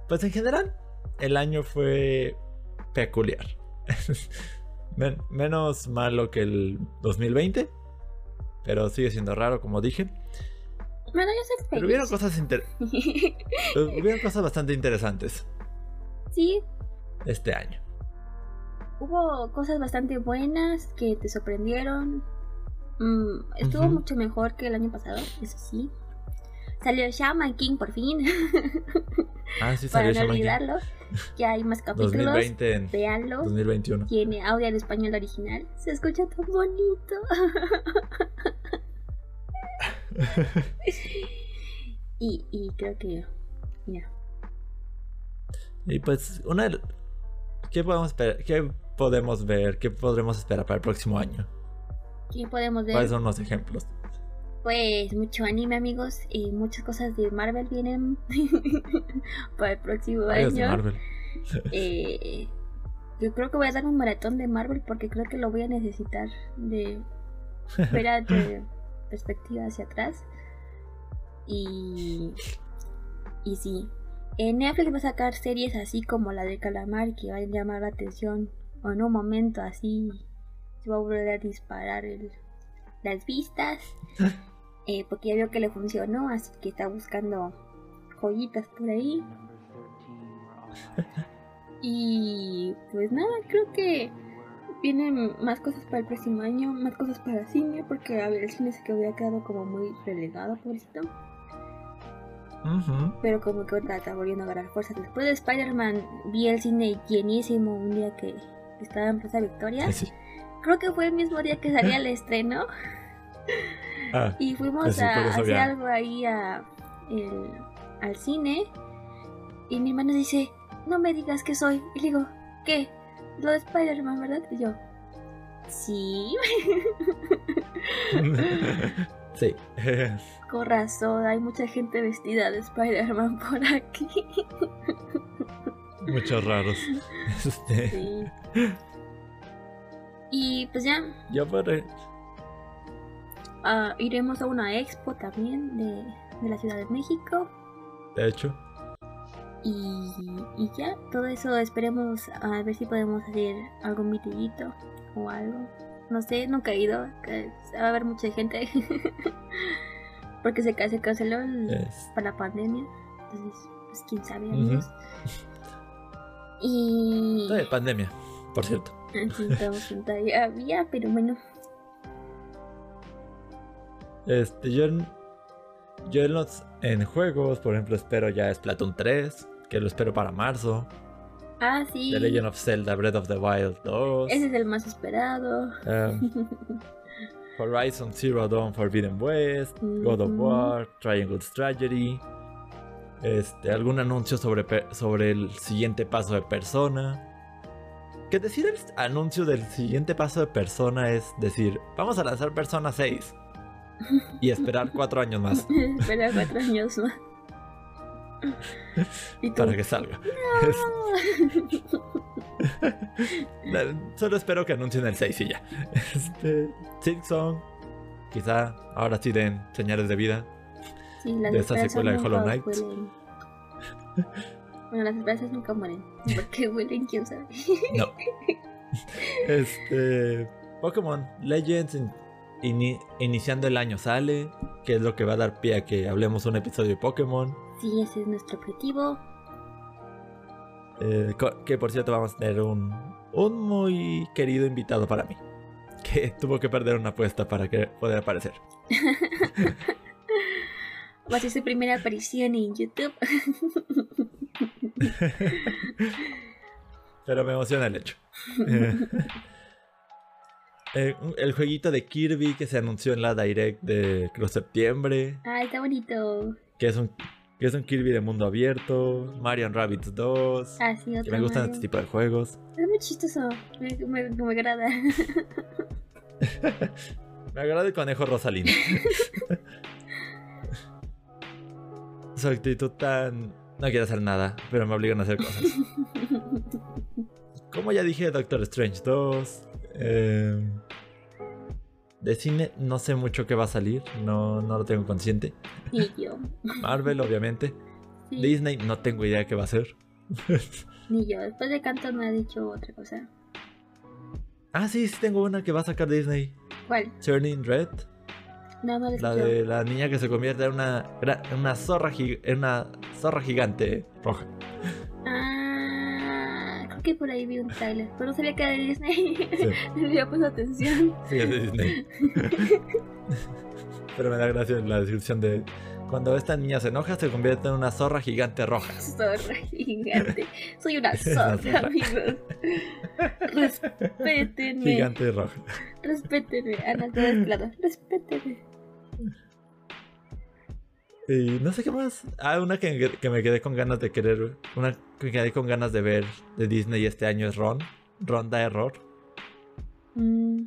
Pues en general, el año fue peculiar. Men- menos malo que el 2020. Pero sigue siendo raro, como dije. Bueno, yo Pero hubieron cosas, inter- *laughs* hubieron cosas bastante interesantes sí, este año. hubo cosas bastante buenas que te sorprendieron. Mm, estuvo mucho mejor que el año pasado, eso sí. Salió Shaman King por fin, *laughs* Ah, sí, para salió no Shaman King. Ya hay más capítulos. 2020 en Véanlo. 2021. Tiene audio en español original. Se escucha tan bonito. *laughs* y, y creo que. Mira. Y pues, una ¿qué podemos esperar? ¿Qué podemos ver? ¿Qué podremos esperar para el próximo año? ¿Qué podemos ver? ¿Cuáles son los ejemplos? Pues mucho anime, amigos. Y muchas cosas de Marvel vienen *laughs* para el próximo de año. Marvel. Eh, yo creo que voy a dar un maratón de Marvel porque creo que lo voy a necesitar de *laughs* ver a- de perspectiva hacia atrás. Y, y sí, en Netflix va a sacar series así como la de Calamar que van a llamar la atención. O en un momento así se va a volver a disparar el- las vistas. *laughs* eh, porque ya vio que le funcionó, así que está buscando joyitas por ahí. Y pues nada, creo que vienen más cosas para el próximo año, más cosas para cine, porque a ver, el cine se que había quedado como muy relegado, pobrecito. Ujú. Pero como que ahorita está volviendo a agarrar fuerzas. Después de Spider-Man vi el cine llenísimo un día que estaba en Plaza Victoria. Sí. Creo que fue el mismo día que salía el estreno. Ah, Y fuimos a hacer algo ahí a, el- al cine. Y mi hermano dice, no me digas que soy. Y le digo, ¿qué? Lo de Spider-Man, ¿verdad? Y yo, sí, *laughs* sí. *laughs* con razón, hay mucha gente vestida de Spider-Man por aquí. *laughs* Muchos raros. Sí. Y pues ya, yo por ah, iremos a una expo también de, de la Ciudad de México. de hecho, Y, y ya, todo eso esperemos a ver si podemos hacer algún vitillito o algo. No sé, nunca he ido, que va a haber mucha gente. *laughs* Porque se, ca- se canceló el- por la pandemia. Entonces, pues quién sabe. *laughs* Y. Pandemia, por cierto. Aquí estamos en. Había, pero bueno. Este, yo en, yo en los en juegos, por ejemplo, espero ya Splatoon 3, que lo espero para marzo. Ah, sí. The Legend of Zelda Breath of the Wild 2. Ese es el más esperado. um, *laughs* Horizon Zero Dawn Forbidden West, God of. War, Triangle Tragedy. Este, algún anuncio sobre, sobre el siguiente paso de persona. Que decir el anuncio del siguiente paso de persona es decir, vamos a lanzar Persona 6 y esperar cuatro años más *laughs* Espera cuatro años más. *laughs* Y para que salga. *laughs* Solo espero que anuncien el 6 y ya. Este, Silksong, quizá ahora sí den señales de vida. sí, de esperanzas secuela de Hollow Knight. huelen. Bueno, las esperanzas nunca mueren. Porque huelen, quién sabe. No. Este. Pokémon Legends in- ini- iniciando el año sale. Que es lo que va a dar pie a que hablemos un episodio de Pokémon. Sí, ese es nuestro objetivo. eh, que por cierto vamos a tener un, un muy querido invitado para mí. *laughs* Que tuvo que perder una apuesta para que poder aparecer. Va a ser su primera aparición en YouTube. *laughs* Pero me emociona el hecho. *laughs* Eh, el jueguito de Kirby que se anunció en la Direct de creo septiembre. Ah, está bonito. Que es un, que es un Kirby de mundo abierto. Mario Rabbids 2. Ah, sí, Que otro me gustan Mario. este tipo de juegos. Es muy chistoso. Me, me, me agrada. *laughs* Me agrada el conejo Rosalino. *laughs* Su actitud tan... No quiero hacer nada, pero me obligan a hacer cosas. *laughs* Como ya dije, Doctor Strange 2. Eh, de cine no sé mucho qué va a salir, no, no lo tengo consciente. Y yo. *laughs* Marvel, obviamente. Sí, Disney, no tengo idea qué va a ser. *laughs* ni yo. Después de Canto me ha dicho otra cosa. ah, sí, sí tengo una que va a sacar Disney. ¿Cuál? Turning Red. No, no la de la niña que se convierte en una, en una, zorra, en una zorra gigante roja. Que por ahí vi un trailer. Pero no sabía que era de Disney. Sí. No *laughs* le había puesto atención. Sí, es de Disney. *laughs* Pero me da gracia la descripción de cuando esta niña se enoja se convierte en una zorra gigante roja. *laughs* Zorra gigante. Soy una zorra. amigos. Respétenme. Gigante roja. Respétenme. Ana, todo es claro. Respétenme. Y no sé qué más. Ah, una que, que me quedé con ganas de querer. Una que me quedé con ganas de ver de Disney este año es Ron. Ron da error. Mm.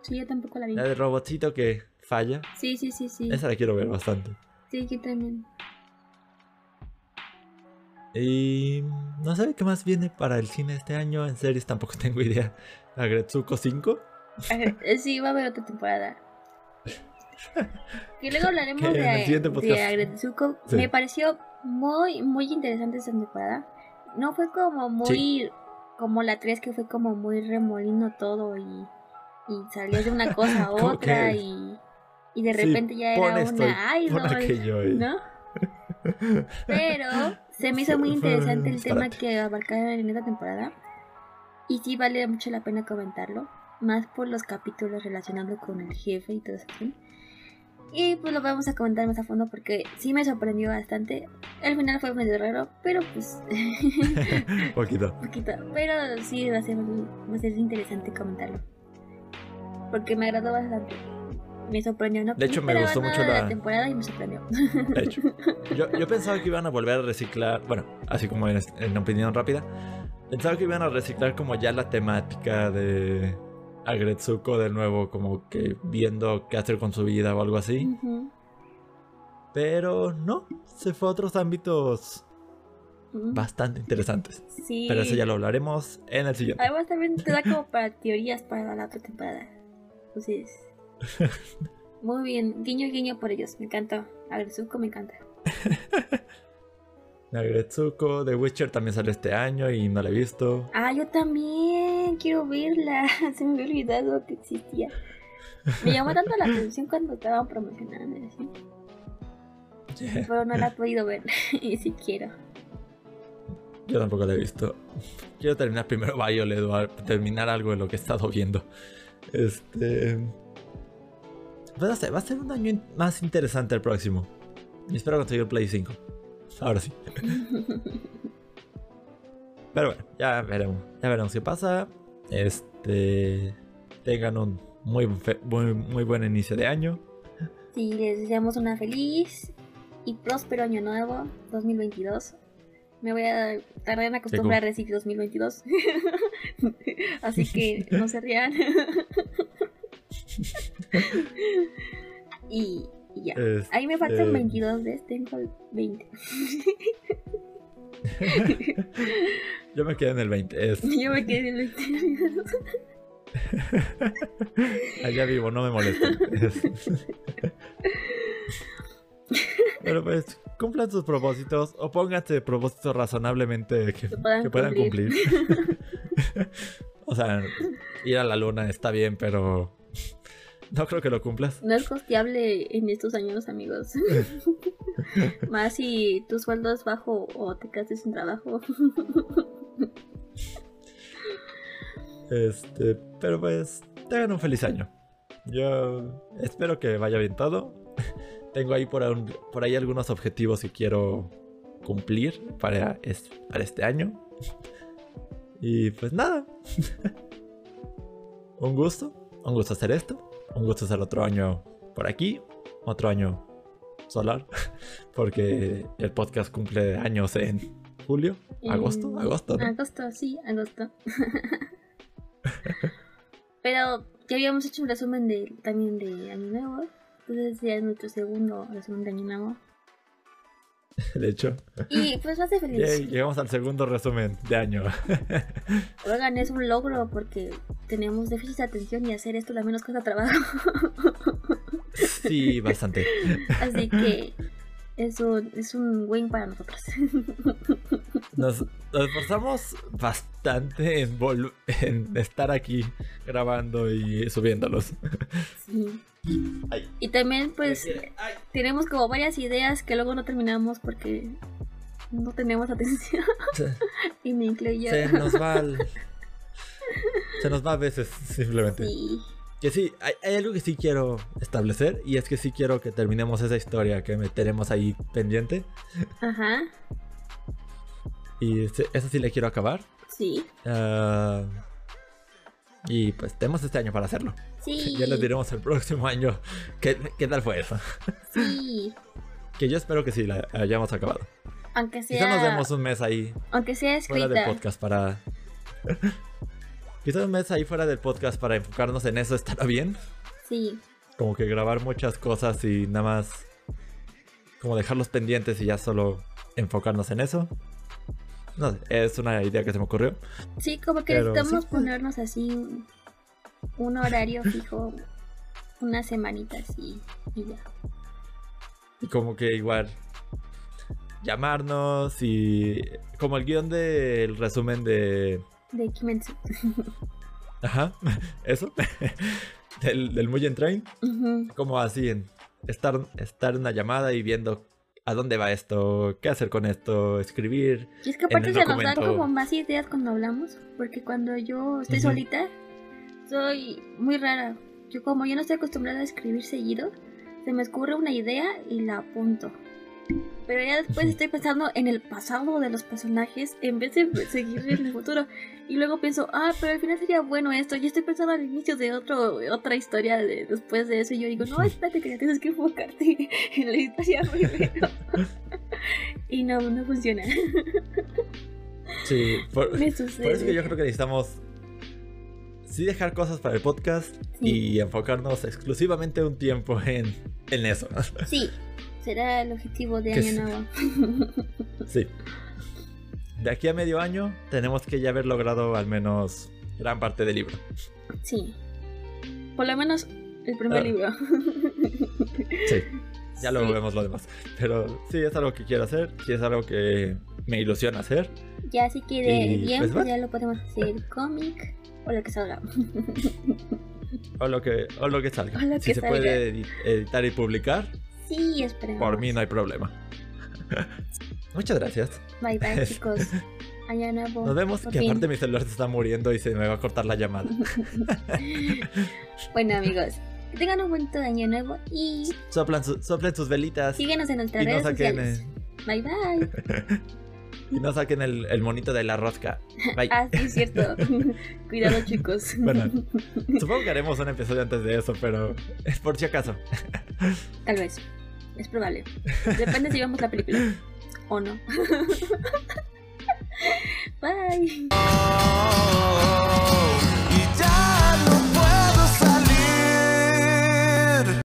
Sí, yo tampoco la vi. La de robotcito que falla. Sí, sí, sí, sí. Esa la quiero ver bastante. Sí, yo también. Y no sé qué más viene para el cine este año. En series tampoco *laughs* tengo idea. Agretsuko 5. A ver, eh, sí, va a haber otra temporada. Que luego hablaremos de, de Agretsuko. Sí. Me pareció muy, muy interesante esa temporada. No fue como muy. Como la 3, que fue como muy remolino todo y. Y salió de una cosa a *laughs* otra que- y. Y de Sí, repente ya era una y idol. y- ¿No? Pero se me hizo *laughs* muy interesante el tema que abarcaron en esta temporada. Y sí vale mucho la pena comentarlo. Más por los capítulos relacionados con el jefe y todo eso. Y pues lo vamos a comentar más a fondo porque sí me sorprendió bastante. El final fue medio raro, pero pues. *laughs* *laughs* Poquito. poquito. Pero sí va a ser, va a ser interesante comentarlo. Porque me agradó bastante. Me sorprendió, ¿no? De hecho, me gustó mucho de la- temporada y me sorprendió. De hecho, yo, yo pensaba que iban a volver a reciclar, bueno, así como en, en opinión rápida, pensaba que iban a reciclar como ya la temática de Agretsuko de nuevo, como que viendo qué hacer con su vida o algo así. Pero no, se fue a otros ámbitos bastante interesantes. Sí. Pero eso ya lo hablaremos en el siguiente. Además también te da como para teorías para la otra temporada. Entonces. *laughs* Muy bien. Guiño guiño por ellos. Me encantó. Agresuco me encanta. *laughs* Agretsuko, The Witcher también salió este año y no la he visto. Ah, yo también quiero verla. *laughs* Se me había olvidado que existía. Me llamó tanto la atención cuando estaban promocionando. *laughs* Pero no la he podido ver. *laughs* y sí quiero. Yo tampoco la he visto. Quiero terminar primero Violet o terminar algo de lo que he estado viendo. Este. Pues no sé, va a ser un año más interesante el próximo. Y espero conseguir Play 5. Ahora sí. *laughs* Pero bueno, ya veremos. Ya veremos qué pasa. Este. Tengan un muy, muy, muy buen inicio de año. Sí, les deseamos una feliz y próspero año nuevo 2022. Me voy a tardar en acostumbrar a decir 2022. *laughs* Así que no se rían. *laughs* y, ya. Ahí me faltan 22 de este, tengo 20. *laughs* Yo me quedé en el 20. *laughs* Yo me quedé en el 20. *laughs* Allá vivo, no me molesta. Pero pues, cumplan sus propósitos o pónganse propósitos razonablemente que, puedan, cumplir. o sea, ir a la luna está bien, pero no creo que lo cumplas. No es costeable en estos años, amigos. *laughs* Más si tu sueldo es bajo o te quedas sin trabajo. este, pero pues, tengan un feliz año. Yo espero que vaya bien todo. Tengo ahí por, por ahí algunos objetivos que quiero cumplir para, para este año. Y pues nada. *laughs* un gusto. Un gusto hacer esto. Un gusto hacer otro año por aquí. Otro año solar. *laughs* Porque el podcast cumple años en julio. Agosto. Agosto. Agosto, sí, agosto. *laughs* Pero ya habíamos hecho un resumen de, también de Año Nuevo. Entonces ya es nuestro segundo resumen de Año Nuevo. *laughs* De hecho. Y pues me hace feliz. llegamos al segundo resumen de año. *laughs* Oigan, es un logro porque tenemos déficit de atención y hacer esto la menos cosa trabajo. Sí, bastante. Así que es un, es un win para nosotros. *laughs* Nos, esforzamos bastante en, en estar aquí grabando y subiéndolos. Sí. Y también pues tenemos como varias ideas que luego no terminamos porque no tenemos atención. *laughs* y me incluyo. Se nos va *laughs* Se nos va a veces simplemente. Sí. Que sí, hay, algo que sí quiero establecer y es que sí quiero que terminemos esa historia que tenemos ahí pendiente. Ajá. Y esa sí le quiero acabar. Sí. Ah, y pues tenemos este año para hacerlo. Sí. *laughs* Ya les diremos el próximo año qué, tal fue eso. Sí. *laughs* que yo espero que sí la hayamos acabado. Aunque sea. Quizá nos demos un mes ahí. Aunque sea escrita. Fuera del podcast para. Quizás un mes ahí fuera del podcast para enfocarnos en eso estará bien. Sí. Como que grabar muchas cosas y nada más. Como dejarlos pendientes y ya solo enfocarnos en eso. No sé, es una idea que se me ocurrió. Sí, como que necesitamos ponernos así un, horario fijo, unas semanitas y, y ya. Y como que igual llamarnos y como el guion del resumen de de Kimetsu. Ajá, *laughs* eso. *laughs* del, del Mugen Train. Como así, en estar, estar en una llamada y viendo a dónde va esto, qué hacer con esto, escribir. Y es que aparte se nos dan como más ideas cuando hablamos, porque cuando yo estoy solita, soy muy rara. Yo como yo no estoy acostumbrada a escribir seguido, se me ocurre una idea y la apunto. Pero ya después estoy pensando en el pasado de los personajes en vez de *laughs* seguir en el futuro. Y luego pienso, ah, pero al final sería bueno esto. Y estoy pensando al inicio de otro, otra historia de, después de eso. Y yo digo, no, espérate que ya tienes que enfocarte *laughs* en la historia primero. *laughs* y no, no funciona. Sí, por, eso que yo creo que necesitamos sí dejar cosas para el podcast y enfocarnos exclusivamente un tiempo en, en eso. Sí, será el objetivo de año nuevo. *laughs* sí. De aquí a medio año tenemos que ya haber logrado al menos gran parte del libro. Sí. Por lo menos el primer ah. libro. *laughs* sí. Ya luego vemos lo demás. Pero sí, es algo que quiero hacer. Sí, es algo que me ilusiona hacer. Ya, si quiere bien, pues, pues ya lo podemos hacer cómic o lo que salga. o lo que, o lo que salga. *laughs* si se puede editar y publicar, Sí, esperemos. Por mí no hay problema. *laughs* Muchas gracias. Bye bye, *laughs* chicos. Año nuevo. Nos vemos, que fin. aparte mi celular se está muriendo y se me va a cortar la llamada. *laughs* bueno, amigos, que tengan un buen año nuevo y Soplan, su- soplen sus velitas síguenos en nuestras y no redes saquen, sociales. eh, Bye bye. y no saquen el, el monito de la rosca. Bye. Ah, sí, es cierto. Cuidado, chicos. Bueno. Supongo que haremos un episodio antes de eso, pero es por si acaso. Tal vez. Es probable. Depende si vemos la película o no. *laughs* Bye.